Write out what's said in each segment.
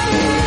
Thank you.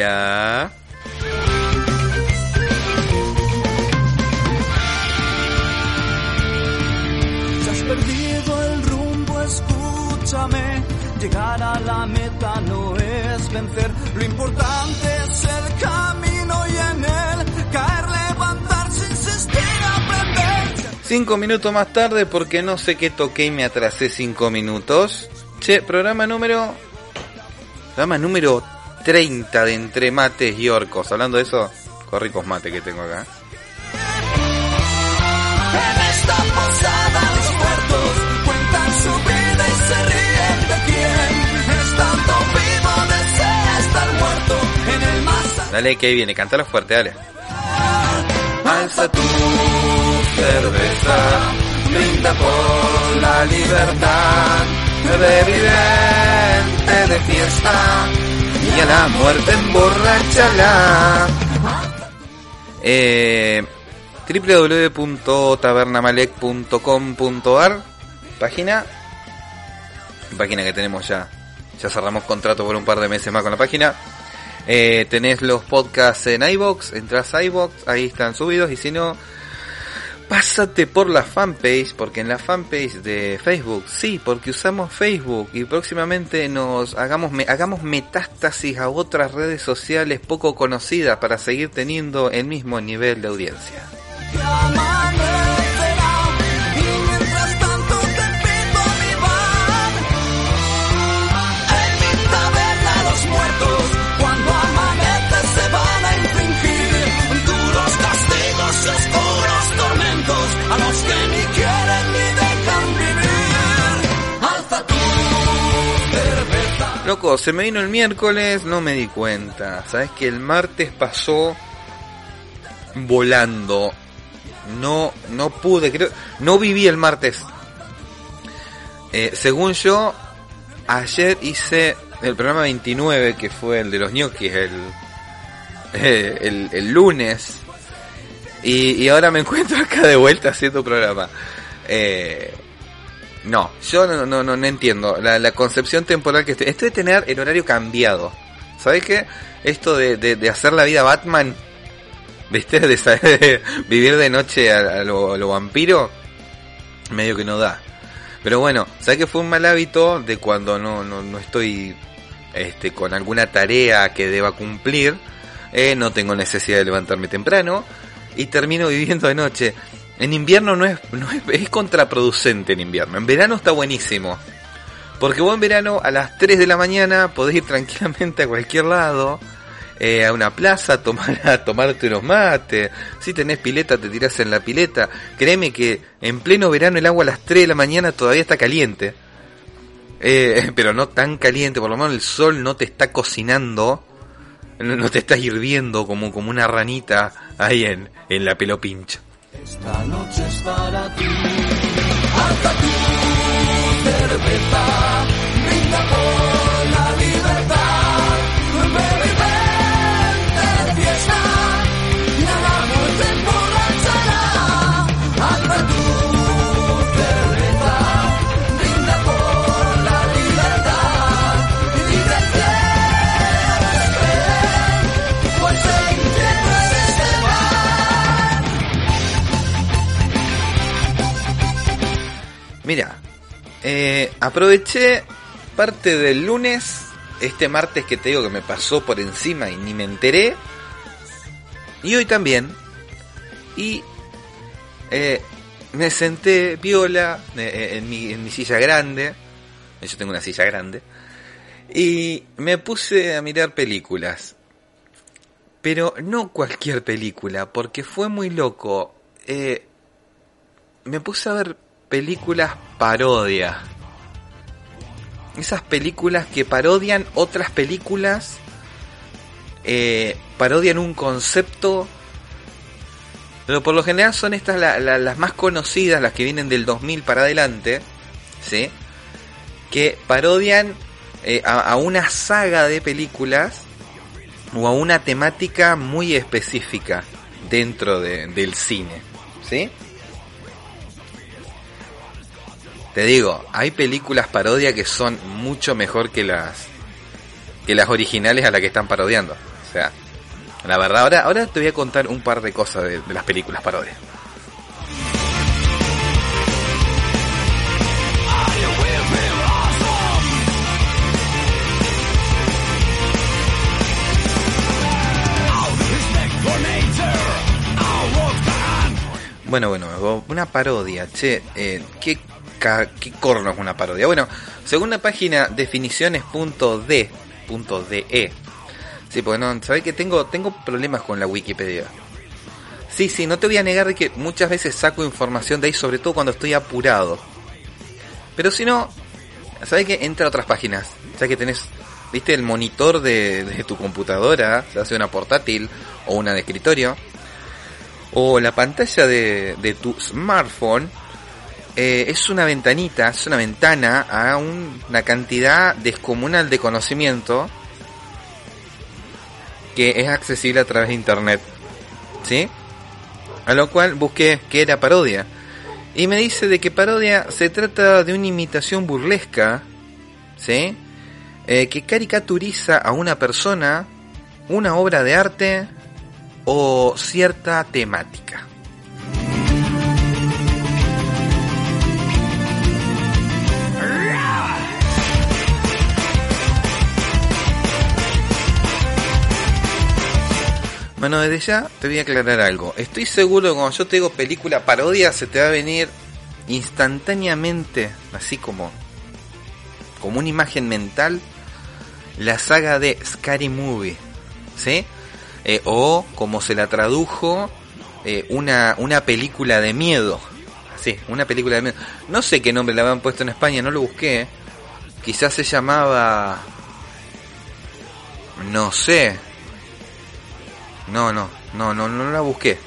Hola. Si has perdido el rumbo, escúchame. Llegar a la meta no es vencer. Lo importante es el camino y en él caer, levantarse, insistir, aprender. Cinco minutos más tarde porque no sé qué toqué y me atrasé cinco minutos. Che, programa número... Programa número 30 de Entre Mates y Orcos. Hablando de eso, con ricos mates que tengo acá. En esta posada los muertos cuentan su vida y se ríen de. Estando vivo desea estar muerto en el más allá. Dale, que ahí viene, cantalo fuerte, dale. Alza tu cerveza, brinda por la libertad. De fiesta y a la muerte emborrachala. Eh, www.tabernamalek.com.ar Página Página que tenemos ya Ya cerramos contrato por un par de meses más con la página eh, Tenés los podcasts en iBox Entrás a iBox, ahí están subidos Y si no Pásate por la fanpage, porque en la fanpage de Facebook, sí, porque usamos Facebook y próximamente nos hagamos, hagamos metástasis a otras redes sociales poco conocidas para seguir teniendo el mismo nivel de audiencia. Loco, se me vino el miércoles, no me di cuenta. Sabes que el martes pasó volando. No, no pude, creo, no viví el martes. Eh, según yo, ayer hice el programa 29, que fue el de los ñoquis, el, eh, el, lunes. Y, y ahora me encuentro acá de vuelta haciendo programa. Eh, no, yo no, no, no, no entiendo. La, la concepción temporal que estoy. Esto de tener el horario cambiado. ¿Sabes qué? Esto de, de, hacer la vida Batman. ¿Viste? De, de vivir de noche a, a lo, a lo vampiro. Medio que no da. Pero bueno, ¿sabes que fue un mal hábito de cuando no, no, no estoy este, con alguna tarea que deba cumplir? eh, no tengo necesidad de levantarme temprano. Y termino viviendo de noche. En invierno no es, no es, contraproducente en invierno. En verano está buenísimo. Porque vos en verano a las 3 de la mañana podés ir tranquilamente a cualquier lado. eh, a una plaza a, tomar, a tomarte unos mates. Si tenés pileta te tirás en la pileta. Créeme que en pleno verano el agua a las 3 de la mañana todavía está caliente. Eh, pero no tan caliente, por lo menos el sol no te está cocinando. No, te está hirviendo como, como una ranita ahí en, en la pelo pincho. Esta noche es para ti. Alza tu cerveza, brinda por Mira, eh, aproveché parte del lunes, este martes que te digo que me pasó por encima y ni me enteré, y hoy también, y eh, me senté viola eh, en, mi, en mi silla grande, yo tengo una silla grande, y me puse a mirar películas. Pero no cualquier película, porque fue muy loco. Me puse a ver películas parodia. Esas películas que parodian otras películas, eh, parodian un concepto Pero por lo general son estas la- la- las más conocidas, las que vienen del 2000 para adelante, ¿sí? Que parodian eh, a, una saga de películas o a una temática muy específica dentro de- del cine, ¿sí? Te digo, hay películas parodia que son mucho mejor que las que las originales a las que están parodiando. O sea, la verdad, ahora, ahora te voy a contar un par de cosas de, las películas parodias. Bueno, bueno, una parodia, che, eh, ¿qué, ¿qué corno es una parodia? Bueno, según la página definiciones.de, punto .de, sí, porque no, sabés que tengo, tengo problemas con la Wikipedia. Sí, sí, no te voy a negar de que muchas veces saco información de ahí, sobre todo cuando estoy apurado. Pero si no, ¿sabés que Entra a otras páginas. ¿Sabés que tenés, viste, el monitor de, tu computadora, se hace una portátil o una de escritorio? o la pantalla de tu smartphone eh, es una ventanita, es una ventana a un- una cantidad descomunal de conocimiento que es accesible a través de internet. ¿Sí? A lo cual busqué qué era parodia. Y me dice de que parodia se trata de una imitación burlesca, ¿sí? Eh, que caricaturiza a una persona, una obra de arte o cierta temática. Bueno, desde ya te voy a aclarar algo. Estoy seguro que cuando yo te digo película parodia se te va a venir instantáneamente, así como como una imagen mental, la saga de Scary Movie, ¿sí? Eh, o como se la tradujo, eh, una, una película de miedo. Sí, una película de miedo. No sé qué nombre le habían puesto en España, no lo busqué. Quizás se llamaba... No sé. No, no, no, no, no la busqué.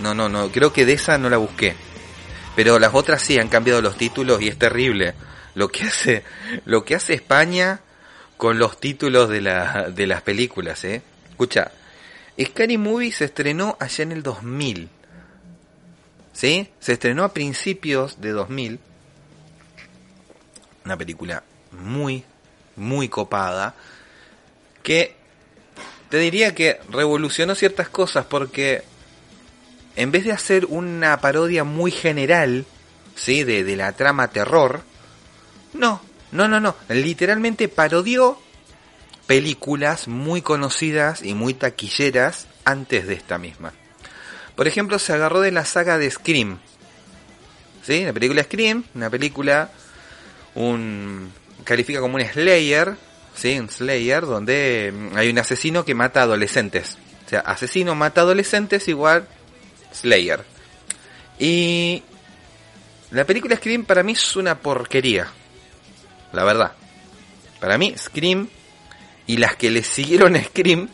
No, no, no, creo que de esa no la busqué. Pero las otras sí han cambiado los títulos y es terrible. Lo que hace, lo que hace España con los títulos de, la, de las películas, eh. Escucha, Scary Movie se estrenó allá en el 2000. ¿Sí? Se estrenó a principios de 2000. Una película muy, muy copada. Que te diría que revolucionó ciertas cosas porque en vez de hacer una parodia muy general, ¿sí? De, la trama terror, no, no, no, no. Literalmente parodió películas muy conocidas y muy taquilleras antes de esta misma. Por ejemplo, se agarró de la saga de Scream. ¿Sí? La película Scream, una película, un califica como un Slayer, ¿sí? Un Slayer donde mm, hay un asesino que mata adolescentes. O sea, asesino mata adolescentes igual Slayer. Y la película Scream para mí es una porquería. La verdad. Para mí Scream y las que le siguieron a Scream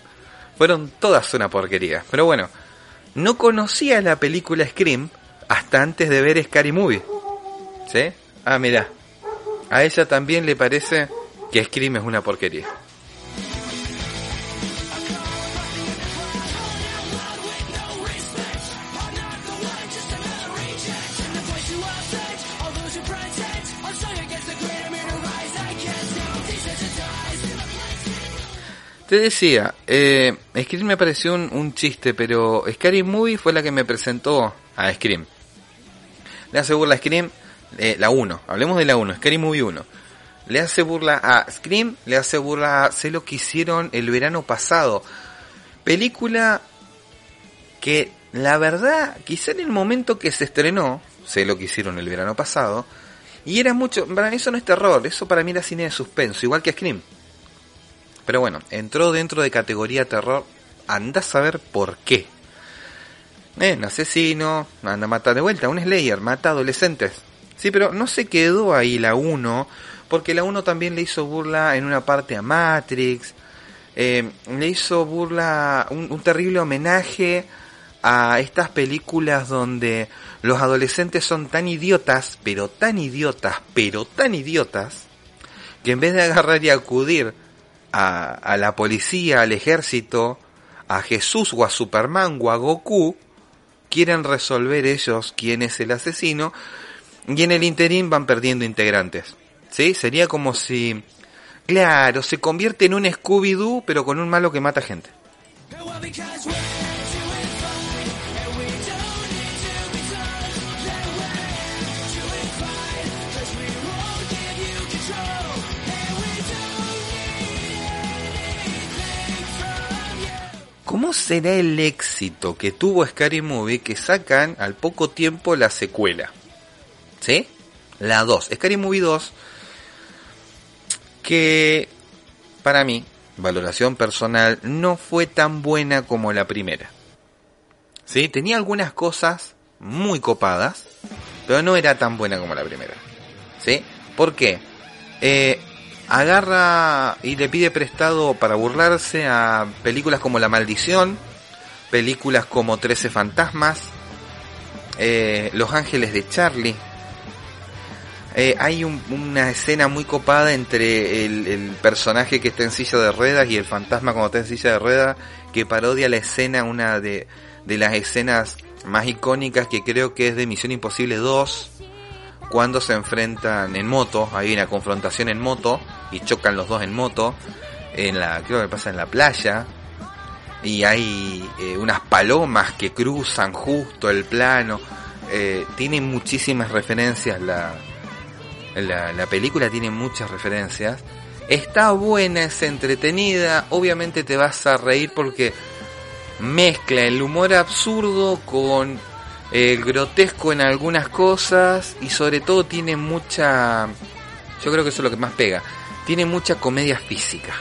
fueron todas una porquería. Pero bueno, no conocía la película Scream hasta antes de ver Scary Movie. ¿Sí? Ah, mira. A ella también le parece que Scream es una porquería. Te decía, eh, Scream me pareció un, chiste, pero Scary Movie fue la que me presentó a Scream. Le hace burla a Scream, eh, la 1, hablemos de la 1, Scary Movie 1. Le hace burla a Scream, le hace burla a Sé lo que hicieron el verano pasado. Película que la verdad, quizá en el momento que se estrenó, sé lo que hicieron el verano pasado, y era mucho, para mí eso no es terror, eso para mí era cine de suspenso, igual que Scream. Pero bueno, entró dentro de categoría terror, anda a saber por qué. Eh, un asesino, anda a matar de vuelta, un Slayer, mata adolescentes. Sí, pero no se quedó ahí la 1, porque la 1 también le hizo burla en una parte a Matrix, eh, le hizo burla, un, terrible homenaje a estas películas donde los adolescentes son tan idiotas, pero tan idiotas, pero tan idiotas, que en vez de agarrar y acudir a, a la policía, al ejército, a Jesús o a Superman o a Goku, quieren resolver ellos quién es el asesino y en el interín van perdiendo integrantes. ¿Sí? Sería como si, claro, se convierte en un Scooby-Doo pero con un malo que mata gente. ¿Cómo será el éxito que tuvo Scary Movie que sacan al poco tiempo la secuela? ¿Sí? La 2. Scary Movie 2. Que para mí, valoración personal, no fue tan buena como la primera. ¿Sí? Tenía algunas cosas muy copadas, pero no era tan buena como la primera. ¿Sí? ¿Por qué? Eh, agarra y le pide prestado para burlarse a películas como La Maldición, películas como Trece Fantasmas, eh, Los Ángeles de Charlie. Eh, hay un- una escena muy copada entre el, personaje que está en silla de ruedas y el fantasma cuando está en silla de ruedas que parodia la escena, una de, de las escenas más icónicas que creo que es de Misión Imposible 2 cuando se enfrentan en moto, hay una confrontación en moto y chocan los dos en moto, en la, creo que pasa en la playa, y hay eh, unas palomas que cruzan justo el plano, eh, tiene muchísimas referencias la, la, la película tiene muchas referencias, está buena, es entretenida, obviamente te vas a reír porque mezcla el humor absurdo con el grotesco en algunas cosas y sobre todo tiene mucha yo creo que eso es lo que más pega tiene mucha comedia física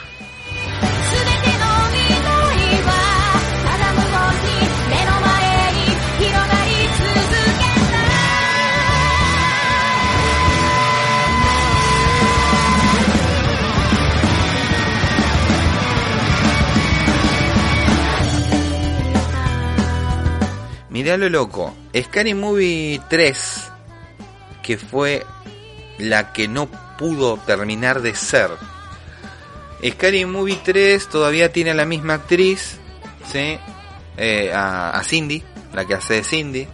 mirá lo loco. Scary Movie 3 que fue la que no pudo terminar de ser. Scary Movie 3 todavía tiene a la misma actriz, ¿sí? Eh, a, Cindy, la que hace de Cindy,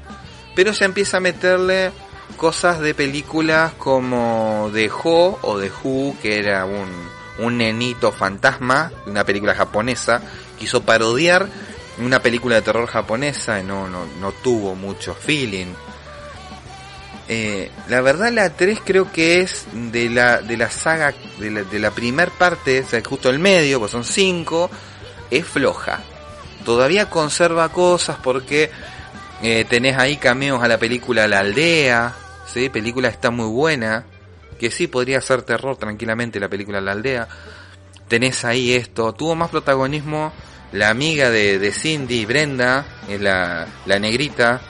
pero ya empieza a meterle cosas de películas como The Ho o The Who, que era un, un nenito fantasma, una película japonesa, quiso parodiar una película de terror japonesa no, no, no tuvo mucho feeling. Eh, la verdad la 3 creo que es de la, de la saga, de la, de la primer parte, o sea, justo el medio, pues son 5, es floja. Todavía conserva cosas porque eh, tenés ahí cameos a la película La Aldea, ¿sí? película está muy buena, que sí podría ser terror tranquilamente la película La Aldea. Tenés ahí esto, tuvo más protagonismo la amiga de, Cindy, Brenda, es la, negrita,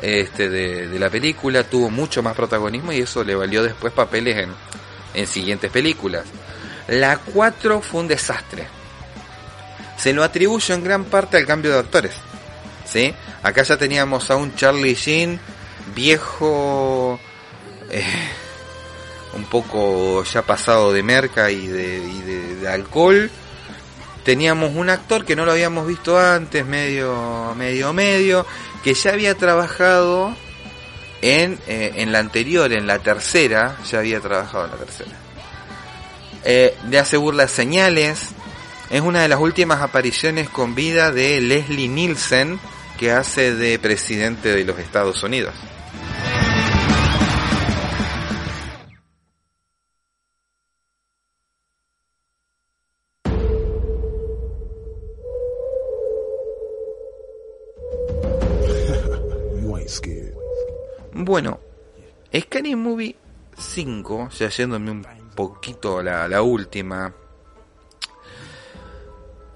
este de, la película tuvo mucho más protagonismo y eso le valió después papeles en, en siguientes películas. La 4 fue un desastre. Se lo atribuyo en gran parte al cambio de actores. ¿Sí? Acá ya teníamos a un Charlie Sheen viejo, eh, un poco ya pasado de merca y de, y de alcohol. Teníamos un actor que no lo habíamos visto antes, medio, medio, medio, que ya había trabajado en, eh, en la anterior, en la tercera, ya había trabajado en la tercera. Eh, le hace señales. Es una de las últimas apariciones con vida de Leslie Nielsen, que hace de presidente de los Estados Unidos. Bueno, Scary Movie 5, ya yéndome un poquito a la, última.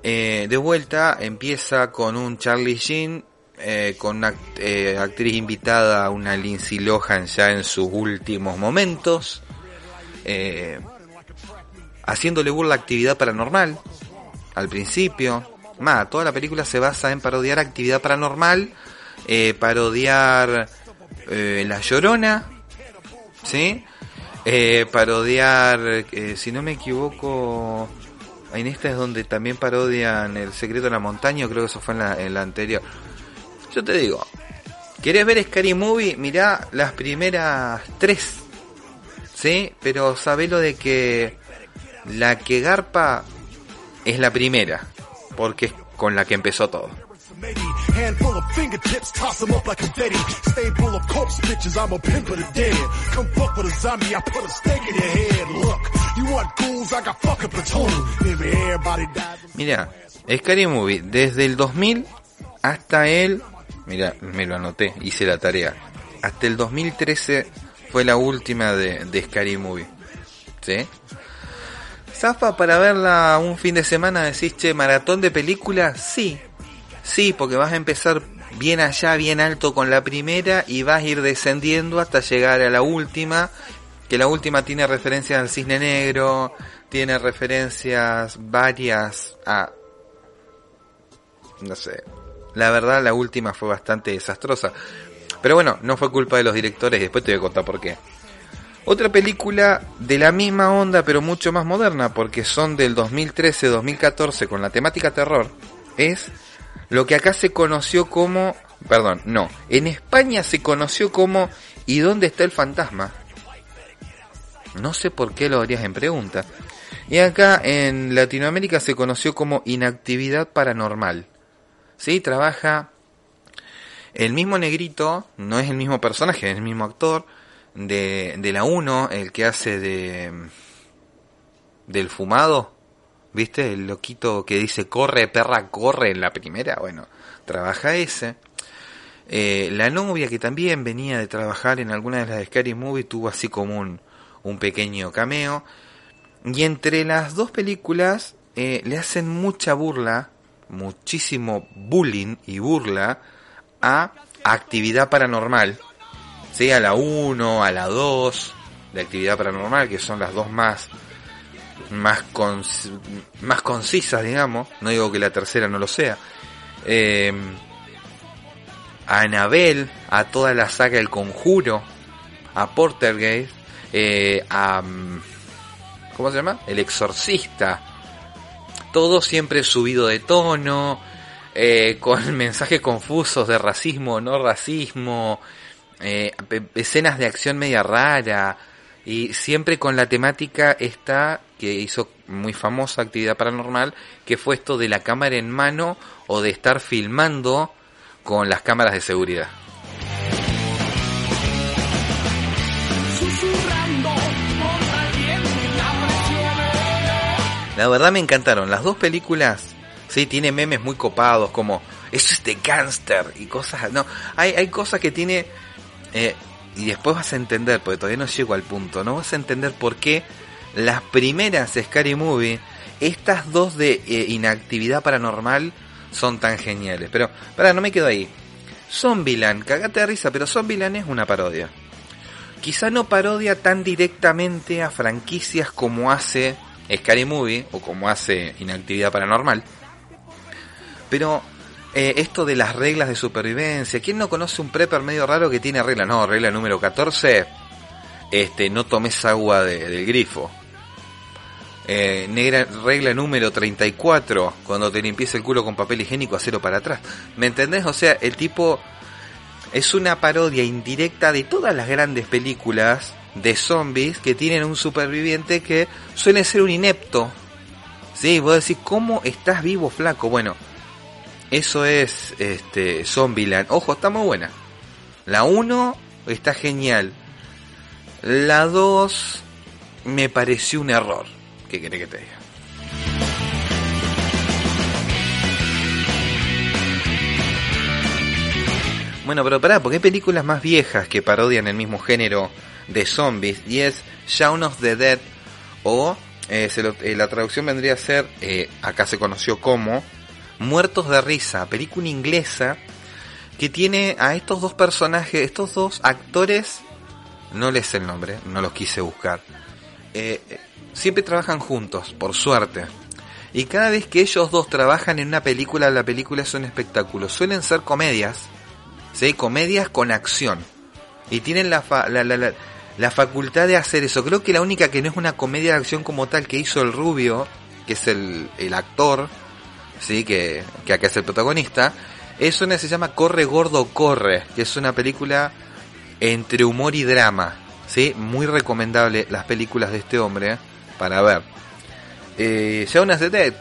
Eh, de vuelta empieza con un Charlie Sheen, eh, con una eh, actriz invitada, una Lindsay Lohan ya en sus últimos momentos, haciéndole burla actividad paranormal al principio. Más, toda la película se basa en parodiar actividad paranormal, parodiar eh, La Llorona, ¿sí? Eh, parodiar, eh, si no me equivoco, en esta es donde también parodian El Secreto de la Montaña, creo que eso fue en la, anterior. Yo te digo, ¿querés ver Scary Movie? Mirá las primeras tres, ¿sí? Pero sabelo de que la que garpa es la primera, porque es con la que empezó todo. Handful of fingertips, toss 'em up like confetti. Stay full of corpse bitches, I'm a pimp of the dead. Come fuck with a zombie, I put a stake in your head. Look, you want ghouls, I got fucking platoon. Maybe everybody dies. Mira, Scary Movie, desde el 2000 hasta el... Mira, me lo anoté, hice la tarea. Hasta el 2013 fue la última de, de Scary Movie. ¿Sí? ¿Zafa para verla un fin de semana? Decís, che, maratón de películas? Sí. Sí, porque vas a empezar bien allá, bien alto con la primera y vas a ir descendiendo hasta llegar a la última. Que la última tiene referencias al cisne negro, tiene referencias varias a no sé. La verdad, la última fue bastante desastrosa. Pero bueno, no fue culpa de los directores, después te voy a contar por qué. Otra película de la misma onda, pero mucho más moderna, porque son del 2013-2014 con la temática terror, es lo que acá se conoció como... Perdón, no. En España se conoció como ¿Y dónde está el fantasma? No sé por qué lo harías en pregunta. Y acá en Latinoamérica se conoció como inactividad paranormal. ¿Sí? Trabaja el mismo negrito, no es el mismo personaje, es el mismo actor de, de la 1, el que hace de del fumado, ¿viste? El loquito que dice corre, perra, corre en la primera, bueno, trabaja ese. Eh, la novia que también venía de trabajar en alguna de las Scary Movie tuvo así como un, un pequeño cameo. Y entre las dos películas eh, le hacen mucha burla, muchísimo bullying y burla a actividad paranormal. ¿sí? A la 1, a la 2 de actividad paranormal, que son las dos más más, cons- más concisas, digamos. No digo que la tercera no lo sea. Eh, a Anabel, a toda la saga El Conjuro, a Portergeist, eh, a... mm, ¿Cómo se llama? El Exorcista. Todo siempre subido de tono, eh, con mensajes confusos de racismo o no racismo, eh, escenas de acción media rara, y siempre con la temática esta que hizo muy famosa actividad paranormal, que fue esto de la cámara en mano o de estar filmando con las cámaras de seguridad. La verdad me encantaron. Las dos películas, sí, tiene memes muy copados como eso es de gangster y cosas. No, hay, hay cosas que tiene. eh, y después vas a entender, porque todavía no llego al punto, no vas a entender por qué las primeras Scary Movie, estas dos de eh, inactividad paranormal, son tan geniales. Pero, para, no me quedo ahí. Zombieland, cagate de risa, pero Zombieland es una parodia. Quizá no parodia tan directamente a franquicias como hace Scary Movie o como hace Inactividad Paranormal. Pero eh, esto de las reglas de supervivencia, ¿quién no conoce un prepper medio raro que tiene regla? No, regla número 14, este, no tomes agua de- del grifo. Eh, negra, regla número 34, cuando te limpies el culo con papel higiénico, hacelo para atrás. ¿Me entendés? O sea, el tipo es una parodia indirecta de todas las grandes películas de zombies que tienen un superviviente que suele ser un inepto. Sí, vos decís, ¿cómo estás vivo, flaco? Bueno, eso es este Zombieland. Ojo, está muy buena. La 1 está genial. La 2 me pareció un error. ¿Qué querés que te diga? Bueno, pero pará, porque hay películas más viejas que parodian el mismo género de zombies y es Shaun of the Dead o eh, eh, la traducción vendría a ser, eh, acá se conoció como Muertos de Risa, película inglesa que tiene a estos dos personajes, estos dos actores, no les el nombre, no los quise buscar, siempre trabajan juntos, por suerte. Y cada vez que ellos dos trabajan en una película, la película es un espectáculo. Suelen ser comedias, ¿sí? Comedias con acción. Y tienen la, fa- la, la, la, facultad de hacer eso. Creo que la única que no es una comedia de acción como tal que hizo el Rubio, que es el, el actor, ¿sí? Que, que acá es el protagonista, es una se llama Corre Gordo Corre, que es una película entre humor y drama. ¿sí? Muy recomendable las películas de este hombre. Para ver. Eh, Jonas de Dead.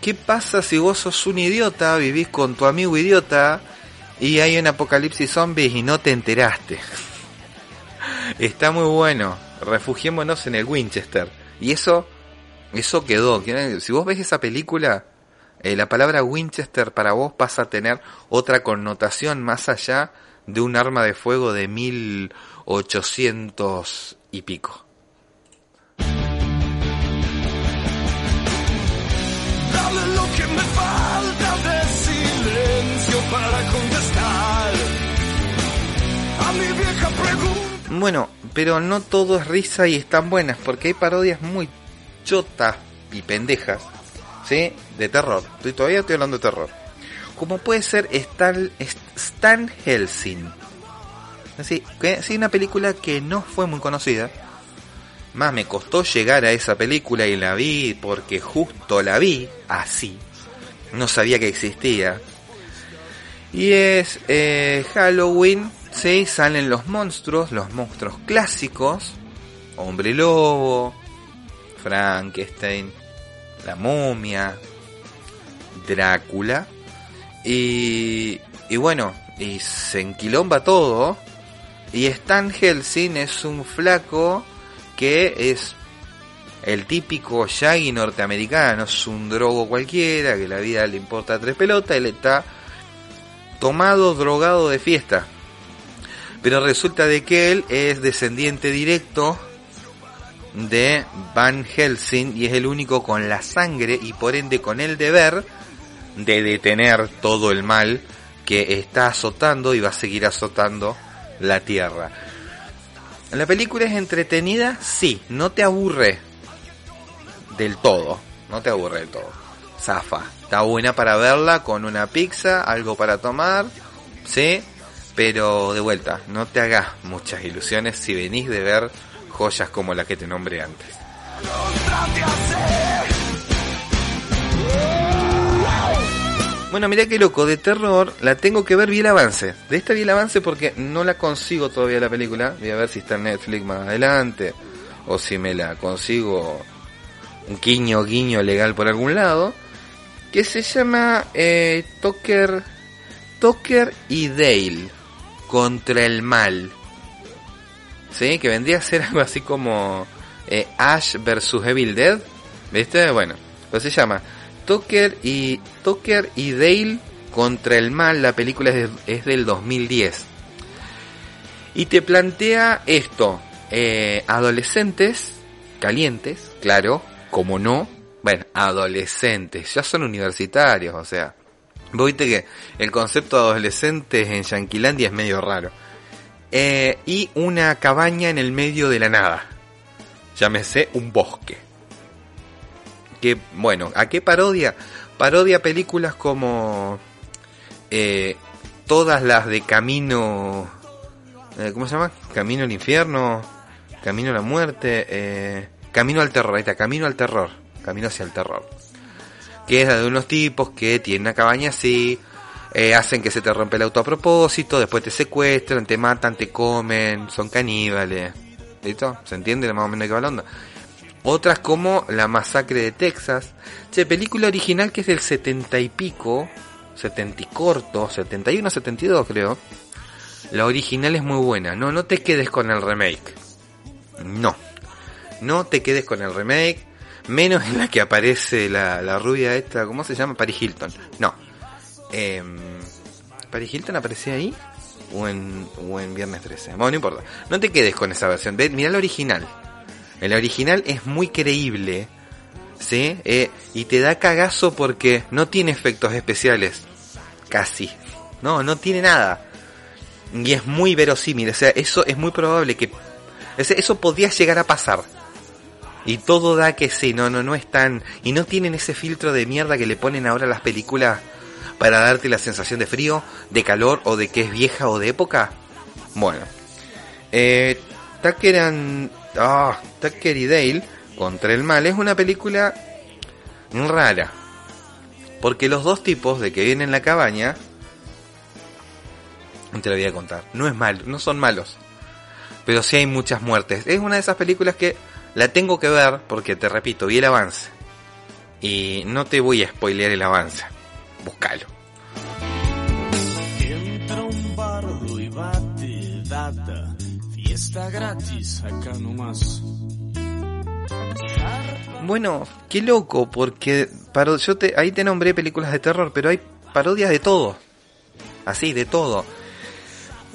¿Qué pasa si vos sos un idiota, vivís con tu amigo idiota y hay un apocalipsis zombies y no te enteraste? Está muy bueno. Refugiémonos en el Winchester. Y eso, eso quedó. Si vos ves esa película, eh, la palabra Winchester para vos pasa a tener otra connotación más allá de un arma de fuego de 1800 y pico. Bueno, pero no todo es risa y están buenas, porque hay parodias muy chotas y pendejas, ¿sí? De terror. Estoy, todavía estoy hablando de terror. Como puede ser Stan, Stan Helsing. Así, que sí, una película que no fue muy conocida. Más me costó llegar a esa película y la vi porque justo la vi así. No sabía que existía. Y es eh, Halloween, ¿sí? Salen los monstruos, los monstruos clásicos. Hombre Lobo, Frankenstein, la momia, Drácula. Y, y bueno, y se enquilomba todo. Y Stan Helsing es un flaco que es el típico Shaggy norteamericano, es un drogo cualquiera, que la vida le importa tres pelotas, él está tomado, drogado de fiesta. Pero resulta de que él es descendiente directo de Van Helsing y es el único con la sangre y por ende con el deber de detener todo el mal que está azotando y va a seguir azotando la tierra. La película es entretenida, sí, no te aburre del todo, no te aburre del todo. Zafa, está buena para verla con una pizza, algo para tomar, sí, pero de vuelta, no te hagas muchas ilusiones si venís de ver joyas como la que te nombré antes. Bueno, mirá qué loco, de terror la tengo que ver, vi el avance. De esta vi el avance porque no la consigo todavía la película. Voy a ver si está en Netflix más adelante. O si me la consigo un guiño, guiño legal por algún lado. Que se llama eh, Tucker, Tucker y Dale contra el mal. ¿Sí? Que vendría a ser algo así como eh, Ash versus Evil Dead. ¿Viste? Bueno, pues se llama Tucker y, Tucker y Dale contra el mal. La película es, de- es del 2010. Y te plantea esto. eh, adolescentes calientes, claro, como no. Bueno, adolescentes, ya son universitarios, o sea. Viste que el concepto de adolescentes en Yanquilandia es medio raro. Eh, y una cabaña en el medio de la nada. Llámese un bosque. Que, bueno, ¿a qué parodia? Parodia películas como eh, todas las de Camino... eh, ¿Cómo se llama? Camino al infierno, Camino a la muerte, Camino al terror, ahí está, Camino al terror, Camino hacia el terror. Que es la de unos tipos que tienen una cabaña así, eh, hacen que se te rompe el auto a propósito, después te secuestran, te matan, te comen, son caníbales. ¿Listo? ¿Se entiende más o menos de qué va la onda? Otras como La Masacre de Texas. Che, película original que es del 70 y pico, 70 y corto, 71, 72 creo. La original es muy buena. No, no te quedes con el remake. No. No te quedes con el remake. Menos en la que aparece la, la rubia esta, ¿cómo se llama? Paris Hilton. No. Eh, ¿Paris Hilton aparecía ahí? O en, Viernes 13. Bueno, no importa. No te quedes con esa versión. Ve, mira la original. El original es muy creíble. ¿Sí? Eh, y te da cagazo porque no tiene efectos especiales. Casi. No, no tiene nada. Y es muy verosímil. O sea, eso es muy probable que... Eso podría llegar a pasar. Y todo da que sí, no, no, no están. Y no tienen ese filtro de mierda que le ponen ahora las películas para darte la sensación de frío, de calor o de que es vieja o de época. Bueno, eh, Tucker, and- ah, Tucker y Dale contra el mal es una película rara. Porque los dos tipos de que vienen en la cabaña, te lo voy a contar, no es malo, no son malos. Pero sí hay muchas muertes. Es una de esas películas que la tengo que ver porque, te repito, vi el avance. Y no te voy a spoilear el avance. Búscalo. Entra un bardo y bate data. Fiesta gratis acá nomás. Bueno, qué loco, porque paro- yo te, ahí te nombré películas de terror, pero hay parodias de todo. Así, de todo.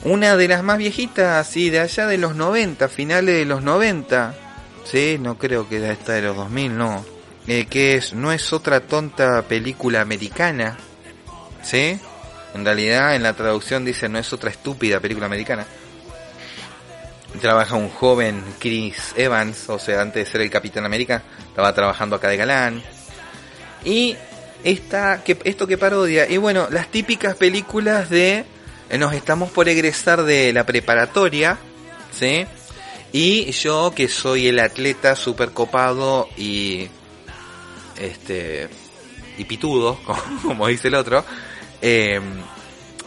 Una de las más viejitas, así, de allá de los 90, finales de los 90. Sí, no creo que esta de los 2000, no. Eh, que es, no es otra tonta película americana. ¿Sí? En realidad, en la traducción dice, no es otra estúpida película americana trabaja un joven Chris Evans, o sea, antes de ser el Capitán América, estaba trabajando acá de galán. Y esta, que, esto que parodia, y bueno, las típicas películas de eh, nos estamos por egresar de la preparatoria, ¿sí? Y yo que soy el atleta super copado y este y pitudo, como, dice el otro, eh,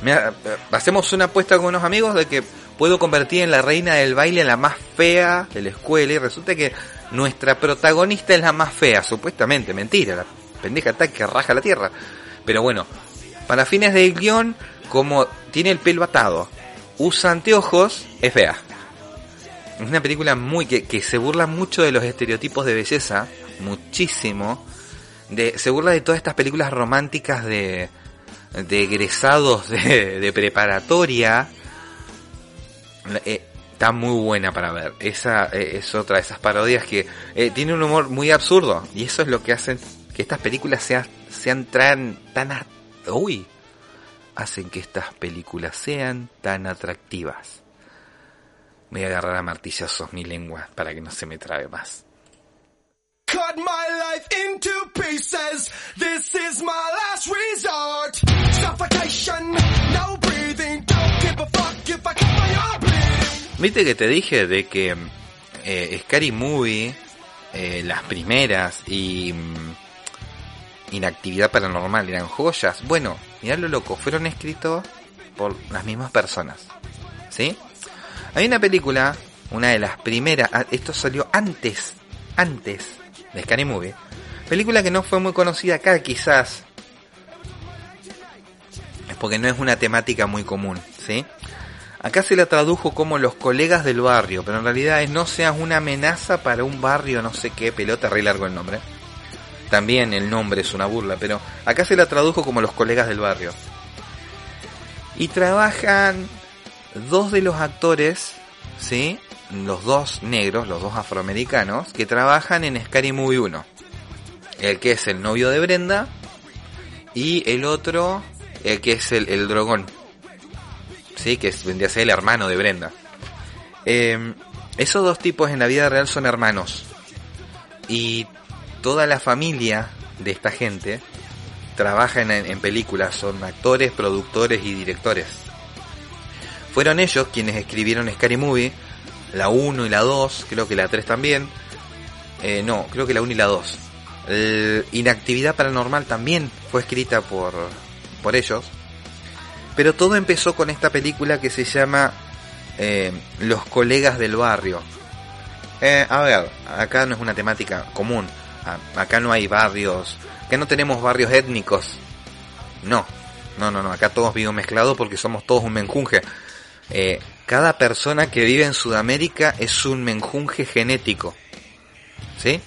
mira, hacemos una apuesta con unos amigos de que puedo convertir en la reina del baile en la más fea de la escuela y resulta que nuestra protagonista es la más fea, supuestamente, mentira, la pendeja está que raja la tierra. Pero bueno, para fines del guion, como tiene el pelo atado, usa anteojos, es fea. Es una película muy que, que se burla mucho de los estereotipos de belleza, muchísimo. De, se burla de todas estas películas románticas de, de egresados de, de preparatoria. Eh, está muy buena para ver. Esa eh, es otra de esas parodias que eh, tiene un humor muy absurdo. Y eso es lo que hacen que estas películas sean, sean tan, tan... Uy, hacen que estas películas sean tan atractivas. Voy a agarrar a martillazos mi lengua para que no se me trabe más. Cut my life into pieces. This is my last resort. Suffocation, no breathing. Don't give a fuck if I cut my arm bleeding. Viste que te dije de que eh, Scary Movie, eh, las primeras y mm, Inactividad Paranormal eran joyas. Bueno, mirá lo loco, fueron escritos por las mismas personas. ¿Sí? Hay una película, una de las primeras, ah, esto salió antes, antes de Scary Movie. Película que no fue muy conocida acá, quizás. Es porque no es una temática muy común, ¿sí? Acá se la tradujo como los colegas del barrio, pero en realidad es no seas una amenaza para un barrio, no sé qué, pelota, re largo el nombre. También el nombre es una burla, pero acá se la tradujo como los colegas del barrio. Y trabajan dos de los actores, ¿sí? Los dos negros, los dos afroamericanos, que trabajan en Scary Movie 1. El que es el novio de Brenda y el otro, el que es el, el drogón. Sí, que vendría a ser el hermano de Brenda. Eh, esos dos tipos en la vida real son hermanos. Y toda la familia de esta gente trabaja en, en películas, son actores, productores y directores. Fueron ellos quienes escribieron Scary Movie, la 1 y la 2, creo que la 3 también. Eh, no, creo que la 1 y la 2. El Inactividad Paranormal también fue escrita por, por ellos. Pero todo empezó con esta película que se llama eh, Los colegas del barrio. Eh, a ver, acá no es una temática común. Acá no hay barrios. Acá no tenemos barrios étnicos. No, no, no, no. Acá todos vivimos mezclados porque somos todos un menjunje. Eh, cada persona que vive en Sudamérica es un menjunje genético. ¿Sí?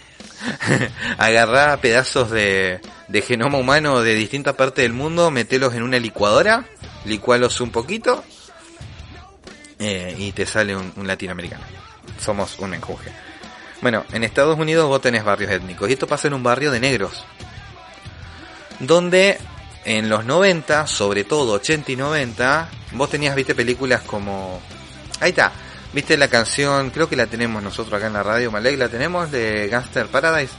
Agarrá pedazos de, genoma humano de distintas partes del mundo, metelos en una licuadora, licualos un poquito eh, y te sale un, un latinoamericano. Somos un menjunje. Bueno, en Estados Unidos vos tenés barrios étnicos y esto pasa en un barrio de negros. Donde en los 90, sobre todo 80 y 90, vos tenías, viste, películas como... Ahí está. ¿Viste la canción? Creo que la tenemos nosotros acá en la radio, Malek, la tenemos de Gangster Paradise.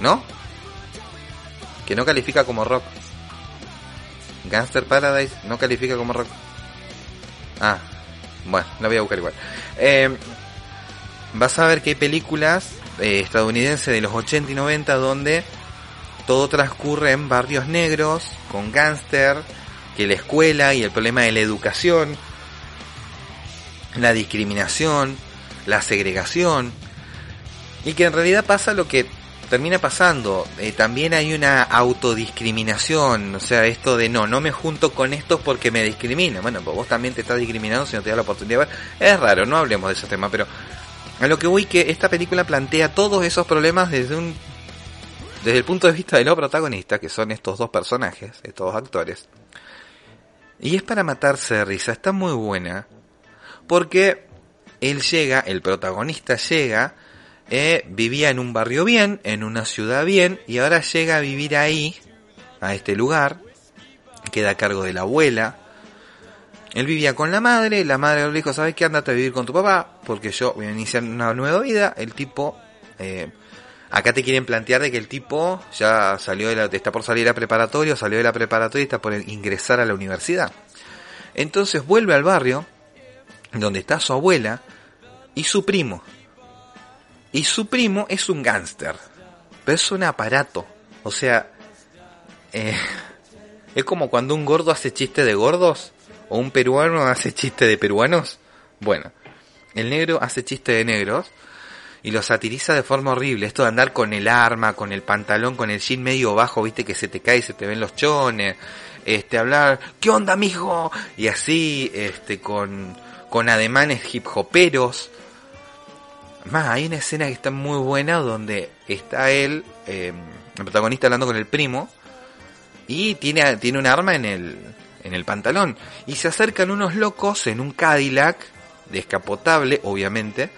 ¿No? Que no califica como rock. Gangster Paradise no califica como rock. Ah, bueno, la voy a buscar igual. Eh, vas a ver que hay películas eh, estadounidenses de los 80 y 90 donde todo transcurre en barrios negros, con gángster, que la escuela y el problema de la educación, la discriminación, la segregación, y que en realidad pasa lo que termina pasando. Eh, también hay una autodiscriminación, o sea, esto de no, no me junto con estos porque me discriminan. Bueno, pues vos también te estás discriminando si no te da la oportunidad de ver. Es raro, no hablemos de ese tema, pero a lo que voy que esta película plantea todos esos problemas desde un desde el punto de vista de los protagonistas, que son estos dos personajes, estos dos actores. Y es para matarse de risa, está muy buena, porque él llega, el protagonista llega, eh, vivía en un barrio bien, en una ciudad bien, y ahora llega a vivir ahí, a este lugar, queda a cargo de la abuela. Él vivía con la madre, la madre le dijo, ¿sabes qué? Andate a vivir con tu papá, porque yo voy a iniciar una nueva vida. El tipo, eh, acá te quieren plantear de que el tipo ya salió de la, está por salir a preparatorio, salió de la preparatoria y está por ingresar a la universidad. Entonces vuelve al barrio, donde está su abuela y su primo. Y su primo es un gángster, pero es un aparato. O sea, eh, es como cuando un gordo hace chiste de gordos o un peruano hace chiste de peruanos. Bueno, el negro hace chiste de negros y lo satiriza de forma horrible. Esto de andar con el arma, con el pantalón, con el jean medio bajo, viste que se te cae y se te ven los chones. Este, hablar, ¿qué onda, mijo? Y así, este, con, con ademanes hip hoperos. Más, hay una escena que está muy buena donde está él, eh, el protagonista hablando con el primo, y tiene, tiene un arma en el, en el pantalón. Y se acercan unos locos en un Cadillac, descapotable, obviamente,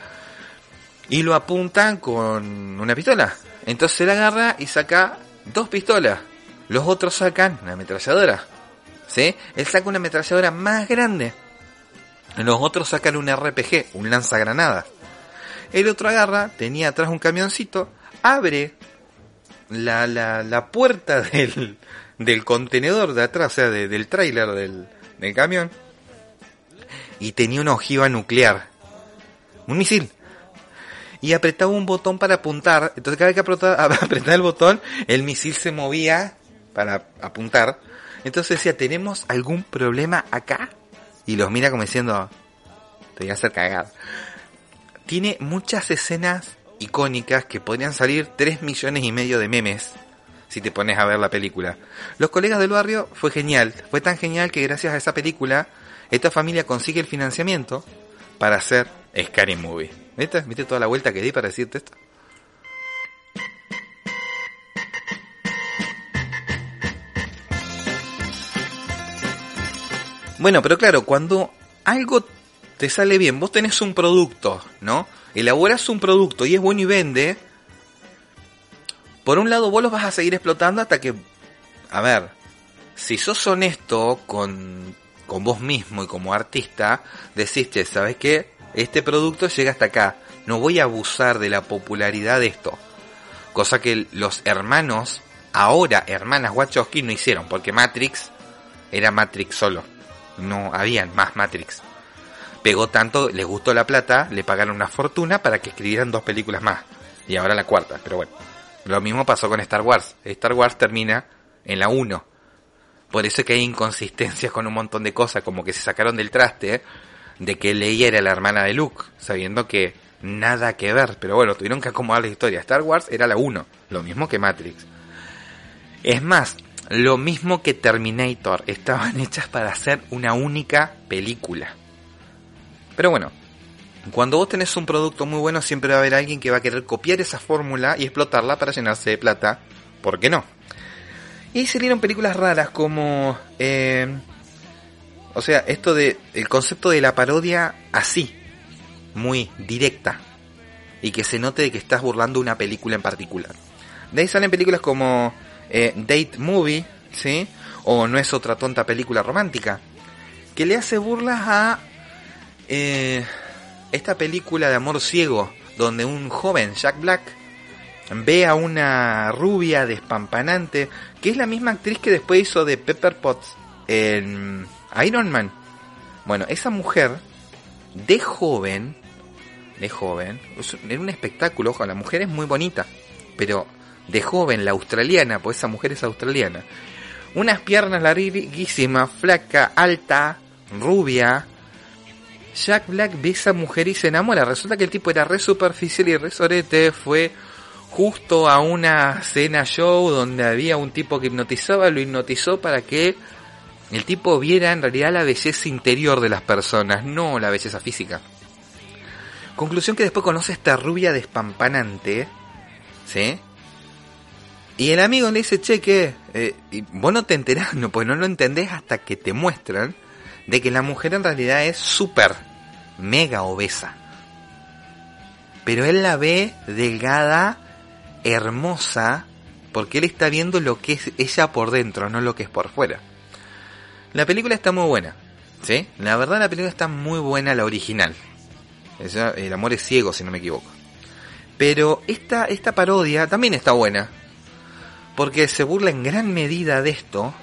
y lo apuntan con una pistola. Entonces él agarra y saca dos pistolas. Los otros sacan una ametralladora. ¿Sí? Él saca una ametralladora más grande. Los otros sacan un RPG, un lanzagranadas. El otro agarra, tenía atrás un camioncito, abre la, la, la puerta del, del contenedor de atrás, o sea, de- del tráiler del, del camión, y tenía una ojiva nuclear. Un misil. Y apretaba un botón para apuntar. Entonces cada vez que apretaba, el botón, el misil se movía para apuntar. Entonces decía, ¿tenemos algún problema acá? Y los mira como diciendo, te voy a hacer cagar. Tiene muchas escenas icónicas que podrían salir 3 millones y medio de memes si te pones a ver la película. Los colegas del barrio fue genial. Fue tan genial que gracias a esa película, esta familia consigue el financiamiento para hacer Scary Movie. ¿Viste? ¿Viste toda la vuelta que di para decirte esto? Bueno, pero claro, cuando algo te sale bien, vos tenés un producto, ¿no? Elaboras un producto y es bueno y vende. Por un lado, vos los vas a seguir explotando hasta que, a ver, si sos honesto con, con vos mismo y como artista, decís, ¿sabes qué? Este producto llega hasta acá. No voy a abusar de la popularidad de esto. Cosa que los hermanos, ahora hermanas Wachowski, no hicieron, porque Matrix era Matrix solo. No habían más Matrix. Pegó tanto, les gustó la plata, le pagaron una fortuna para que escribieran dos películas más. Y ahora la cuarta, pero bueno. Lo mismo pasó con Star Wars. Star Wars termina en la 1. Por eso es que hay inconsistencias con un montón de cosas, como que se sacaron del traste de que Leia era la hermana de Luke, sabiendo que nada que ver. Pero bueno, tuvieron que acomodar la historia. Star Wars era la 1, lo mismo que Matrix. Es más, lo mismo que Terminator, estaban hechas para hacer una única película. Pero bueno, cuando vos tenés un producto muy bueno, siempre va a haber alguien que va a querer copiar esa fórmula y explotarla para llenarse de plata. ¿Por qué no? Y salieron películas raras como... eh, o sea, esto de... El concepto de la parodia así. Muy directa. Y que se note de que estás burlando una película en particular. De ahí salen películas como eh, Date Movie, ¿sí? O No es otra tonta película romántica. Que le hace burlas a... eh, esta película de amor ciego, donde un joven, Jack Black, ve a una rubia despampanante, que es la misma actriz que después hizo de Pepper Potts en Iron Man. Bueno, esa mujer, de joven, de joven, era un espectáculo, ojo, la mujer es muy bonita, pero de joven, la australiana, pues esa mujer es australiana. Unas piernas larguísimas, flaca, alta, rubia. Jack Black ve a esa mujer y se enamora. Resulta que el tipo era re superficial y re sorete. Fue justo a una cena show donde había un tipo que hipnotizaba, lo hipnotizó para que el tipo viera en realidad la belleza interior de las personas, no la belleza física. Conclusión que después conoce a esta rubia despampanante, ¿sí? Y el amigo le dice, che, ¿qué? Eh, vos no te enterás, no, pues no lo entendés hasta que te muestran de que la mujer en realidad es súper, mega obesa. Pero él la ve delgada, hermosa, porque él está viendo lo que es ella por dentro, no lo que es por fuera. La película está muy buena, ¿sí? La verdad la película está muy buena, la original. Ella- el amor es ciego, si no me equivoco. Pero esta, esta parodia también está buena. Porque se burla en gran medida de esto,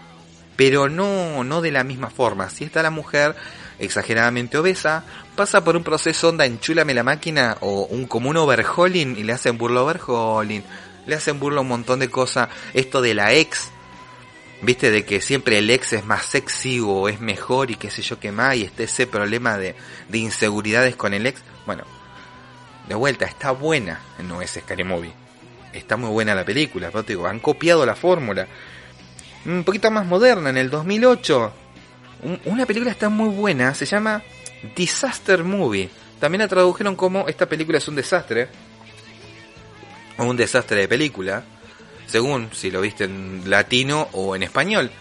pero no, no de la misma forma. Si está la mujer exageradamente obesa, pasa por un proceso onda enchúlame la máquina o un como un overhauling y le hacen burla overhauling, le hacen burla un montón de cosas. Esto de la ex, viste, de que siempre el ex es más sexy o es mejor y qué sé yo qué más, y este ese problema de, de inseguridades con el ex. Bueno, de vuelta, está buena, no es Scary Movie. Está muy buena la película, pero te digo, han copiado la fórmula. Un poquito más moderna, en el 2008. un- una película está muy buena, se llama Disaster Movie. También la tradujeron como esta película es un desastre. O un desastre de película. Según si lo viste en latino o en español.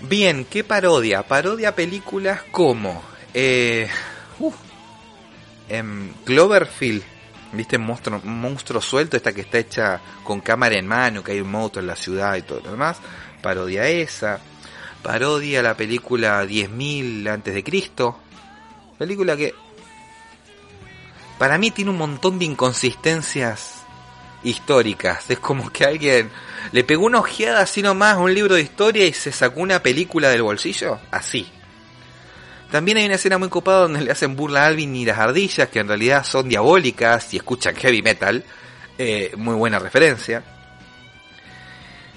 Bien, ¿qué parodia? Parodia películas como... Eh, uf, em, Cloverfield, ¿viste? Monstruo, monstruo suelto, esta que está hecha con cámara en mano, que hay un monstruo en la ciudad y todo lo demás. Parodia esa. Parodia la película 10.000 antes de Cristo. Película que para mí tiene un montón de inconsistencias históricas. Es como que alguien le pegó una ojeada así nomás a un libro de historia y se sacó una película del bolsillo. Así. También hay una escena muy copada donde le hacen burla a Alvin y las ardillas, que en realidad son diabólicas y escuchan heavy metal. Eh, muy buena referencia.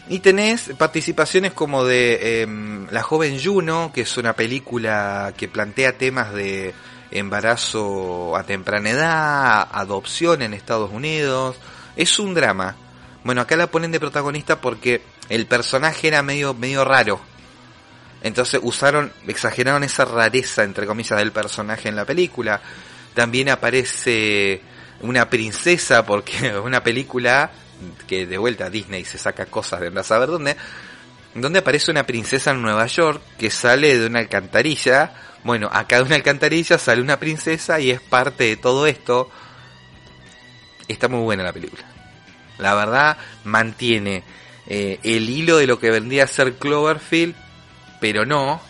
Y tenés participaciones como de em, La joven Juno, que es una película que plantea temas de embarazo a temprana edad, adopción en Estados Unidos. Es un drama. Bueno, acá la ponen de protagonista porque el personaje era medio, medio raro. Entonces usaron, exageraron esa rareza, entre comillas, del personaje en la película. También aparece una princesa, porque una película que de vuelta Disney se saca cosas de no saber dónde, donde aparece una princesa en Nueva York que sale de una alcantarilla. Bueno, acá de una alcantarilla sale una princesa y es parte de todo esto. Está muy buena la película. La verdad, mantiene eh, el hilo de lo que vendría a ser Cloverfield, pero no.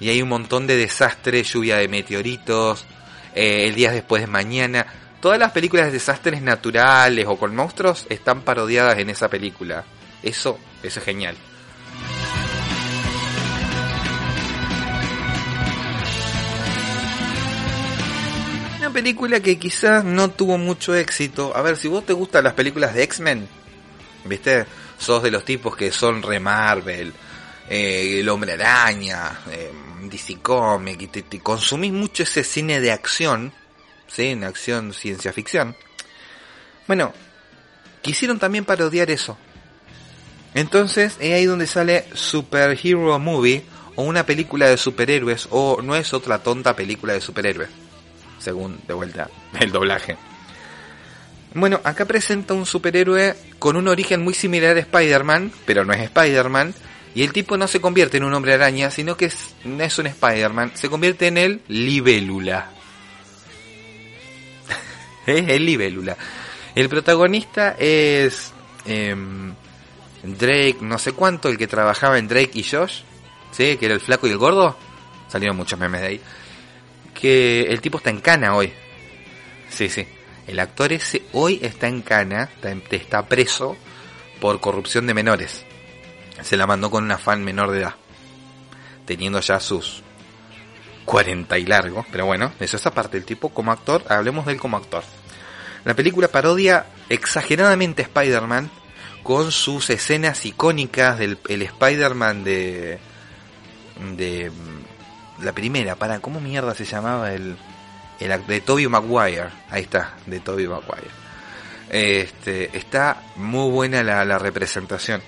Y hay un montón de desastres, lluvia de meteoritos, eh, el día después de mañana. Todas las películas de desastres naturales o con monstruos están parodiadas en esa película. Eso, eso es genial. Una película que quizás no tuvo mucho éxito. A ver, si vos te gustan las películas de X-Men, ¿viste? Sos de los tipos que son re Marvel, eh, el Hombre Araña, eh, DC Comics, y consumís mucho ese cine de acción, ¿sí? En acción, ciencia ficción. Bueno, quisieron también parodiar eso. Entonces, es ahí donde sale Superhero Movie, o una película de superhéroes, o no es otra tonta película de superhéroes, según de vuelta el doblaje. Bueno, acá presenta un superhéroe con un origen muy similar a Spider-Man, pero no es Spider-Man, y el tipo no se convierte en un hombre araña, sino que es, es un Spider-Man, se convierte en el libélula. es el libélula. El protagonista es em, Drake, no sé cuánto, el que trabajaba en Drake y Josh, ¿sí? que era el flaco y el gordo. Salieron muchos memes de ahí. Que el tipo está en cana hoy. Sí, sí. El actor ese hoy está en cana, está, está preso por corrupción de menores. Se la mandó con una fan menor de edad. Teniendo ya sus 40 y largos. Pero bueno, eso es aparte. El tipo como actor, hablemos de él como actor. La película parodia exageradamente a Spider-Man con sus escenas icónicas del el Spider-Man de de la primera, para cómo mierda se llamaba el el de Tobey Maguire, ahí está, de Tobey Maguire. Este, está muy buena la, la representación.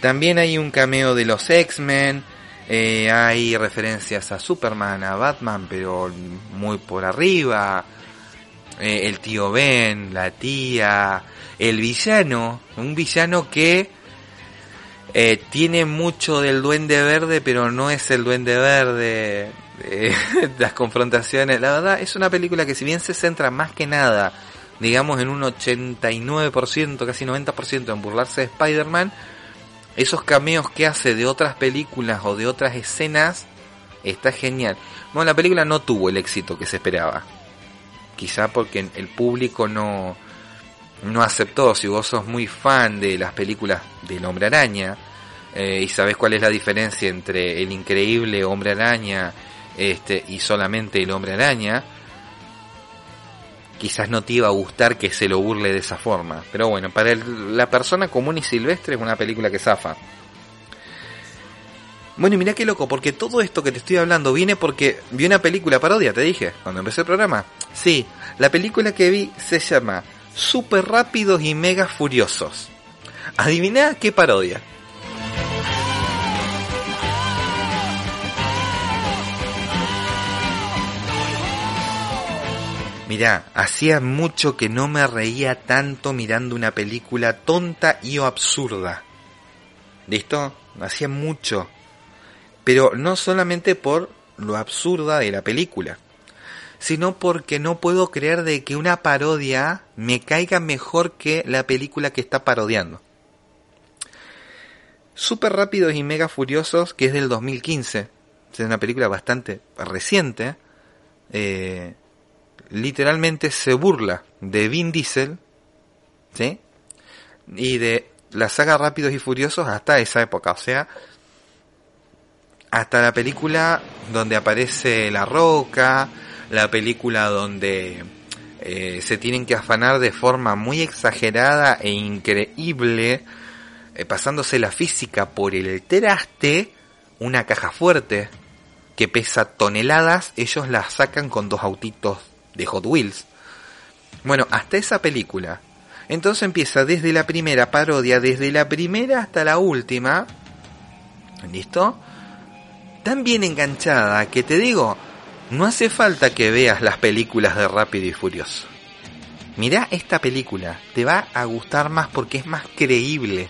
También hay un cameo de los X-Men, eh, hay referencias a Superman, a Batman, pero muy por arriba. Eh, el tío Ben, la tía, el villano, un villano que eh, tiene mucho del duende verde, pero no es el duende verde. Eh, las confrontaciones, la verdad es una película que si bien se centra más que nada, digamos en un 89%, casi 90% en burlarse de Spider-Man, esos cameos que hace de otras películas o de otras escenas, está genial. Bueno, la película no tuvo el éxito que se esperaba. Quizá porque el público no, no aceptó. Si vos sos muy fan de las películas del Hombre Araña eh, y sabés cuál es la diferencia entre el increíble Hombre Araña este, y solamente el Hombre Araña, quizás no te iba a gustar que se lo burle de esa forma. Pero bueno, para el- la persona común y silvestre es una película que zafa. Bueno, y mirá qué loco, porque todo esto que te estoy hablando viene porque vi una película parodia, te dije, cuando empecé el programa. Sí, la película que vi se llama Super Rápidos y Mega Furiosos. Adiviná qué parodia. Mirá, hacía mucho que no me reía tanto mirando una película tonta y o absurda. ¿Listo? Hacía mucho. Pero no solamente por lo absurda de la película, sino porque no puedo creer de que una parodia me caiga mejor que la película que está parodiando. Super Rápidos y Mega Furiosos, que es del 2015, es una película bastante reciente, eh, literalmente se burla de Vin Diesel, ¿sí? Y de la saga Rápidos y Furiosos hasta esa época, o sea, hasta la película donde aparece La Roca, la película donde eh, se tienen que afanar de forma muy exagerada e increíble, eh, pasándose la física por el traste, una caja fuerte que pesa toneladas, ellos la sacan con dos autitos de Hot Wheels. Bueno, hasta esa película. Entonces empieza desde la primera parodia, desde la primera hasta la última. ¿Listo? Tan bien enganchada que te digo, no hace falta que veas las películas de Rápido y Furioso. Mirá esta película, te va a gustar más porque es más creíble.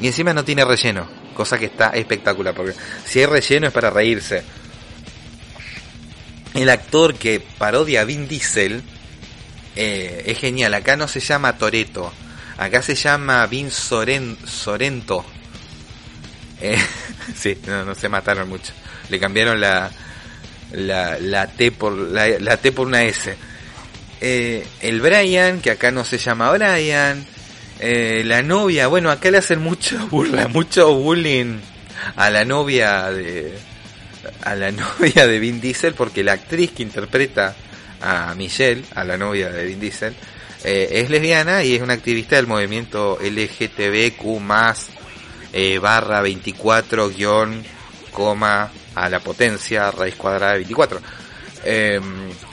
Y encima no tiene relleno, cosa que está espectacular, porque si hay relleno es para reírse. El actor que parodia a Vin Diesel eh, es genial. Acá no se llama Toreto, acá se llama Vin Soren, Sorento. Eh, sí, no, se mataron mucho. Le cambiaron la, la, la T por la, la T por una S. Eh, el Brian, que acá no se llama Brian. Eh, la novia, bueno, acá le hacen mucho burla, mucho bullying a la novia de a la novia de Vin Diesel porque la actriz que interpreta a Michelle, a la novia de Vin Diesel, eh, es lesbiana y es una activista del movimiento LGTBQ más eh, barra 24 guion coma a la potencia raíz cuadrada de 24. Eh,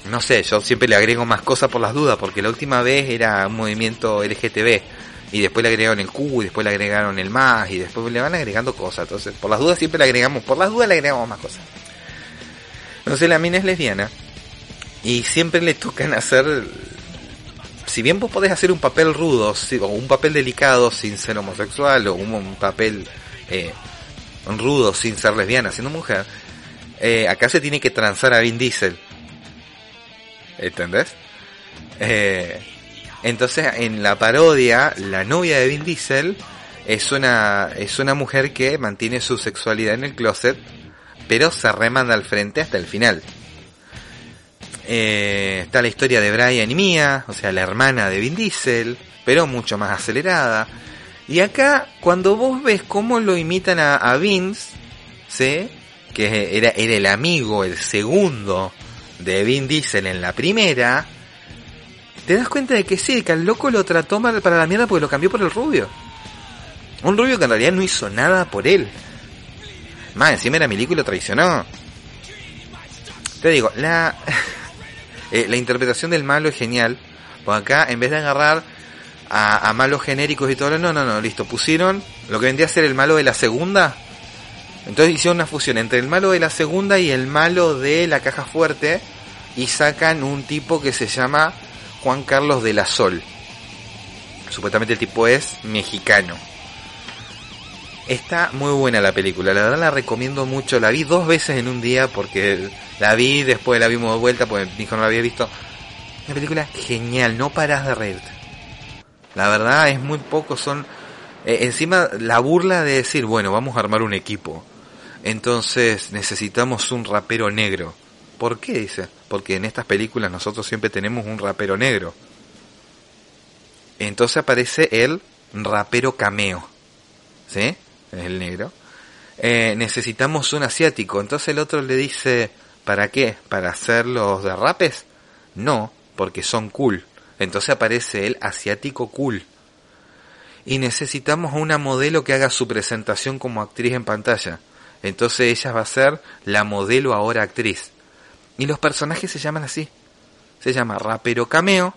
no sé, yo siempre le agrego más cosas por las dudas porque la última vez era un movimiento LGTB y después le agregaron el Q y después le agregaron el más y después le van agregando cosas. Entonces, por las dudas siempre le agregamos, por las dudas le agregamos más cosas. Entonces la mina es lesbiana y siempre le tocan hacer si bien vos podés hacer un papel rudo o un papel delicado sin ser homosexual o un papel eh, rudo sin ser lesbiana siendo mujer, eh, acá se tiene que transar a Vin Diesel. ¿Entendés? Eh, entonces en la parodia, la novia de Vin Diesel es una, es una mujer que mantiene su sexualidad en el closet, pero se remanda al frente hasta el final. Eh, está la historia de Brian y Mia, o sea, la hermana de Vin Diesel, pero mucho más acelerada. Y acá, cuando vos ves cómo lo imitan a, a Vince, ¿sí? que era, era el amigo, el segundo de Vin Diesel en la primera, te das cuenta de que sí, que al loco lo trató mal para la mierda porque lo cambió por el rubio. Un rubio que en realidad no hizo nada por él. Más, encima era milico y lo traicionó. Te digo, la, eh, la interpretación del malo es genial. Pues acá, en vez de agarrar a, a malos genéricos y todo, no, no, no, listo, pusieron lo que vendría a ser el malo de la segunda. Entonces hicieron una fusión entre el malo de la segunda y el malo de la caja fuerte. Y sacan un tipo que se llama Juan Carlos de la Sol. Supuestamente el tipo es mexicano. Está muy buena la película, la verdad la recomiendo mucho. La vi dos veces en un día porque la vi, después la vimos de vuelta porque mi hijo no la había visto. Una película genial, no paras de reírte. La verdad es muy poco, son... eh, encima la burla de decir, bueno, vamos a armar un equipo. Entonces necesitamos un rapero negro. ¿Por qué? Dice. Porque en estas películas nosotros siempre tenemos un rapero negro. Entonces aparece el rapero cameo. ¿Sí? Es el negro. Eh, necesitamos un asiático. Entonces el otro le dice, ¿para qué? ¿Para hacer los derrapes? No, porque son cool. Entonces aparece el asiático cool. Y necesitamos una modelo que haga su presentación como actriz en pantalla. Entonces ella va a ser la modelo ahora actriz. Y los personajes se llaman así. Se llama rapero cameo,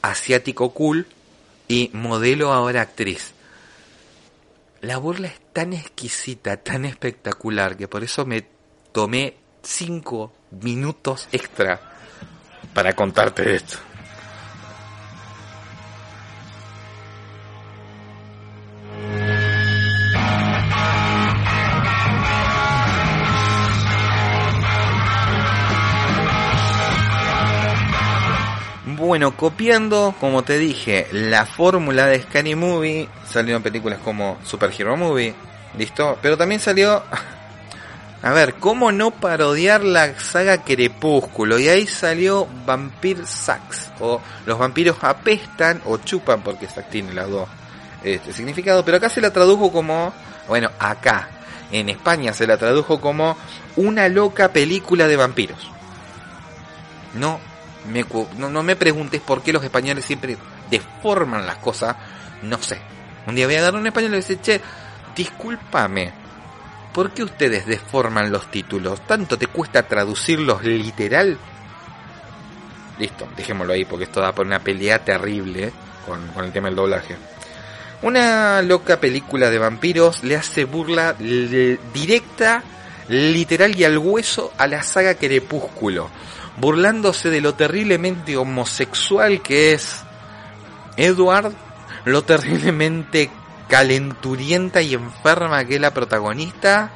asiático cool y modelo ahora actriz. La burla es tan exquisita, tan espectacular, que por eso me tomé cinco minutos extra para contarte esto. Bueno, copiando, como te dije, la fórmula de Scary Movie, salieron películas como Super Hero Movie, ¿listo? Pero también salió... A ver, ¿cómo no parodiar la saga Crepúsculo? Y ahí salió Vampire Sucks, o Los vampiros apestan o chupan, porque Sax tiene las dos este, significado, pero acá se la tradujo como... Bueno, acá, en España se la tradujo como una loca película de vampiros. No no, me preguntes por qué los españoles siempre deforman las cosas. No sé. Un día voy a a un español y le voy a decir, che, discúlpame. ¿Por qué ustedes deforman los títulos? ¿Tanto te cuesta traducirlos literal? Listo, dejémoslo ahí porque esto da por una pelea terrible eh, con, el tema del doblaje. Una loca película de vampiros le hace burla directa, literal y al hueso a la saga Crepúsculo, burlándose de lo terriblemente homosexual que es Edward, lo terriblemente calenturienta y enferma que es la protagonista,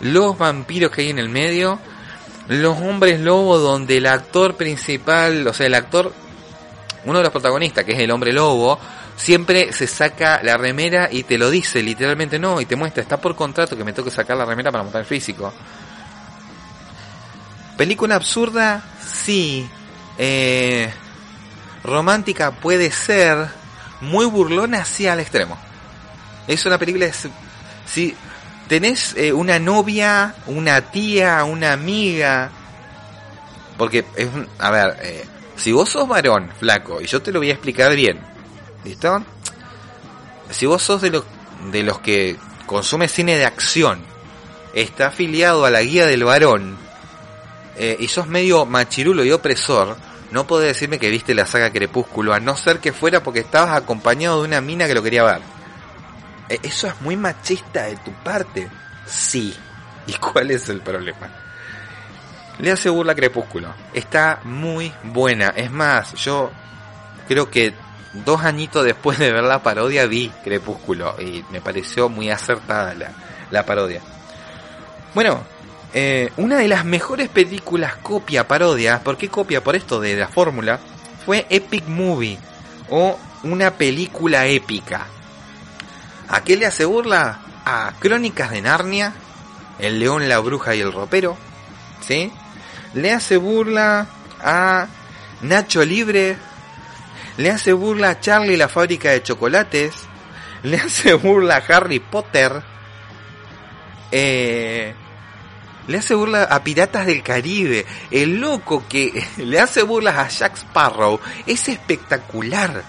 los vampiros que hay en el medio, los hombres lobo donde el actor principal, o sea, el actor, uno de los protagonistas, que es el hombre lobo, siempre se saca la remera y te lo dice literalmente no, y te muestra, está por contrato que me toque sacar la remera para montar el físico. Película absurda, sí. Eh, romántica puede ser. Muy burlona, sí al extremo. Es una película de... Si tenés eh, una novia, una tía, una amiga... Porque es. A ver, eh, si vos sos varón, flaco, y yo te lo voy a explicar bien. ¿Listo? Si vos sos de los, de los que consume cine de acción, está afiliado a la guía del varón, eh, y sos medio machirulo y opresor, no podés decirme que viste la saga Crepúsculo, a no ser que fuera porque estabas acompañado de una mina que lo quería ver. Eh, ¿Eso es muy machista de tu parte? Sí. ¿Y cuál es el problema? Le hace burla Crepúsculo. Está muy buena. Es más, yo creo que dos añitos después de ver la parodia vi Crepúsculo y me pareció muy acertada la, la parodia. Bueno, eh, una de las mejores películas copia parodia, ¿por qué copia? Por esto de la fórmula, fue Epic Movie o una película épica. ¿A qué le hace burla? A Crónicas de Narnia, El León, la Bruja y el Ropero, ¿sí? Le hace burla a Nacho Libre, le hace burla a Charlie la fábrica de chocolates, le hace burla a Harry Potter, eh, le hace burla a Piratas del Caribe, el loco que le hace burlas a Jack Sparrow, es espectacular.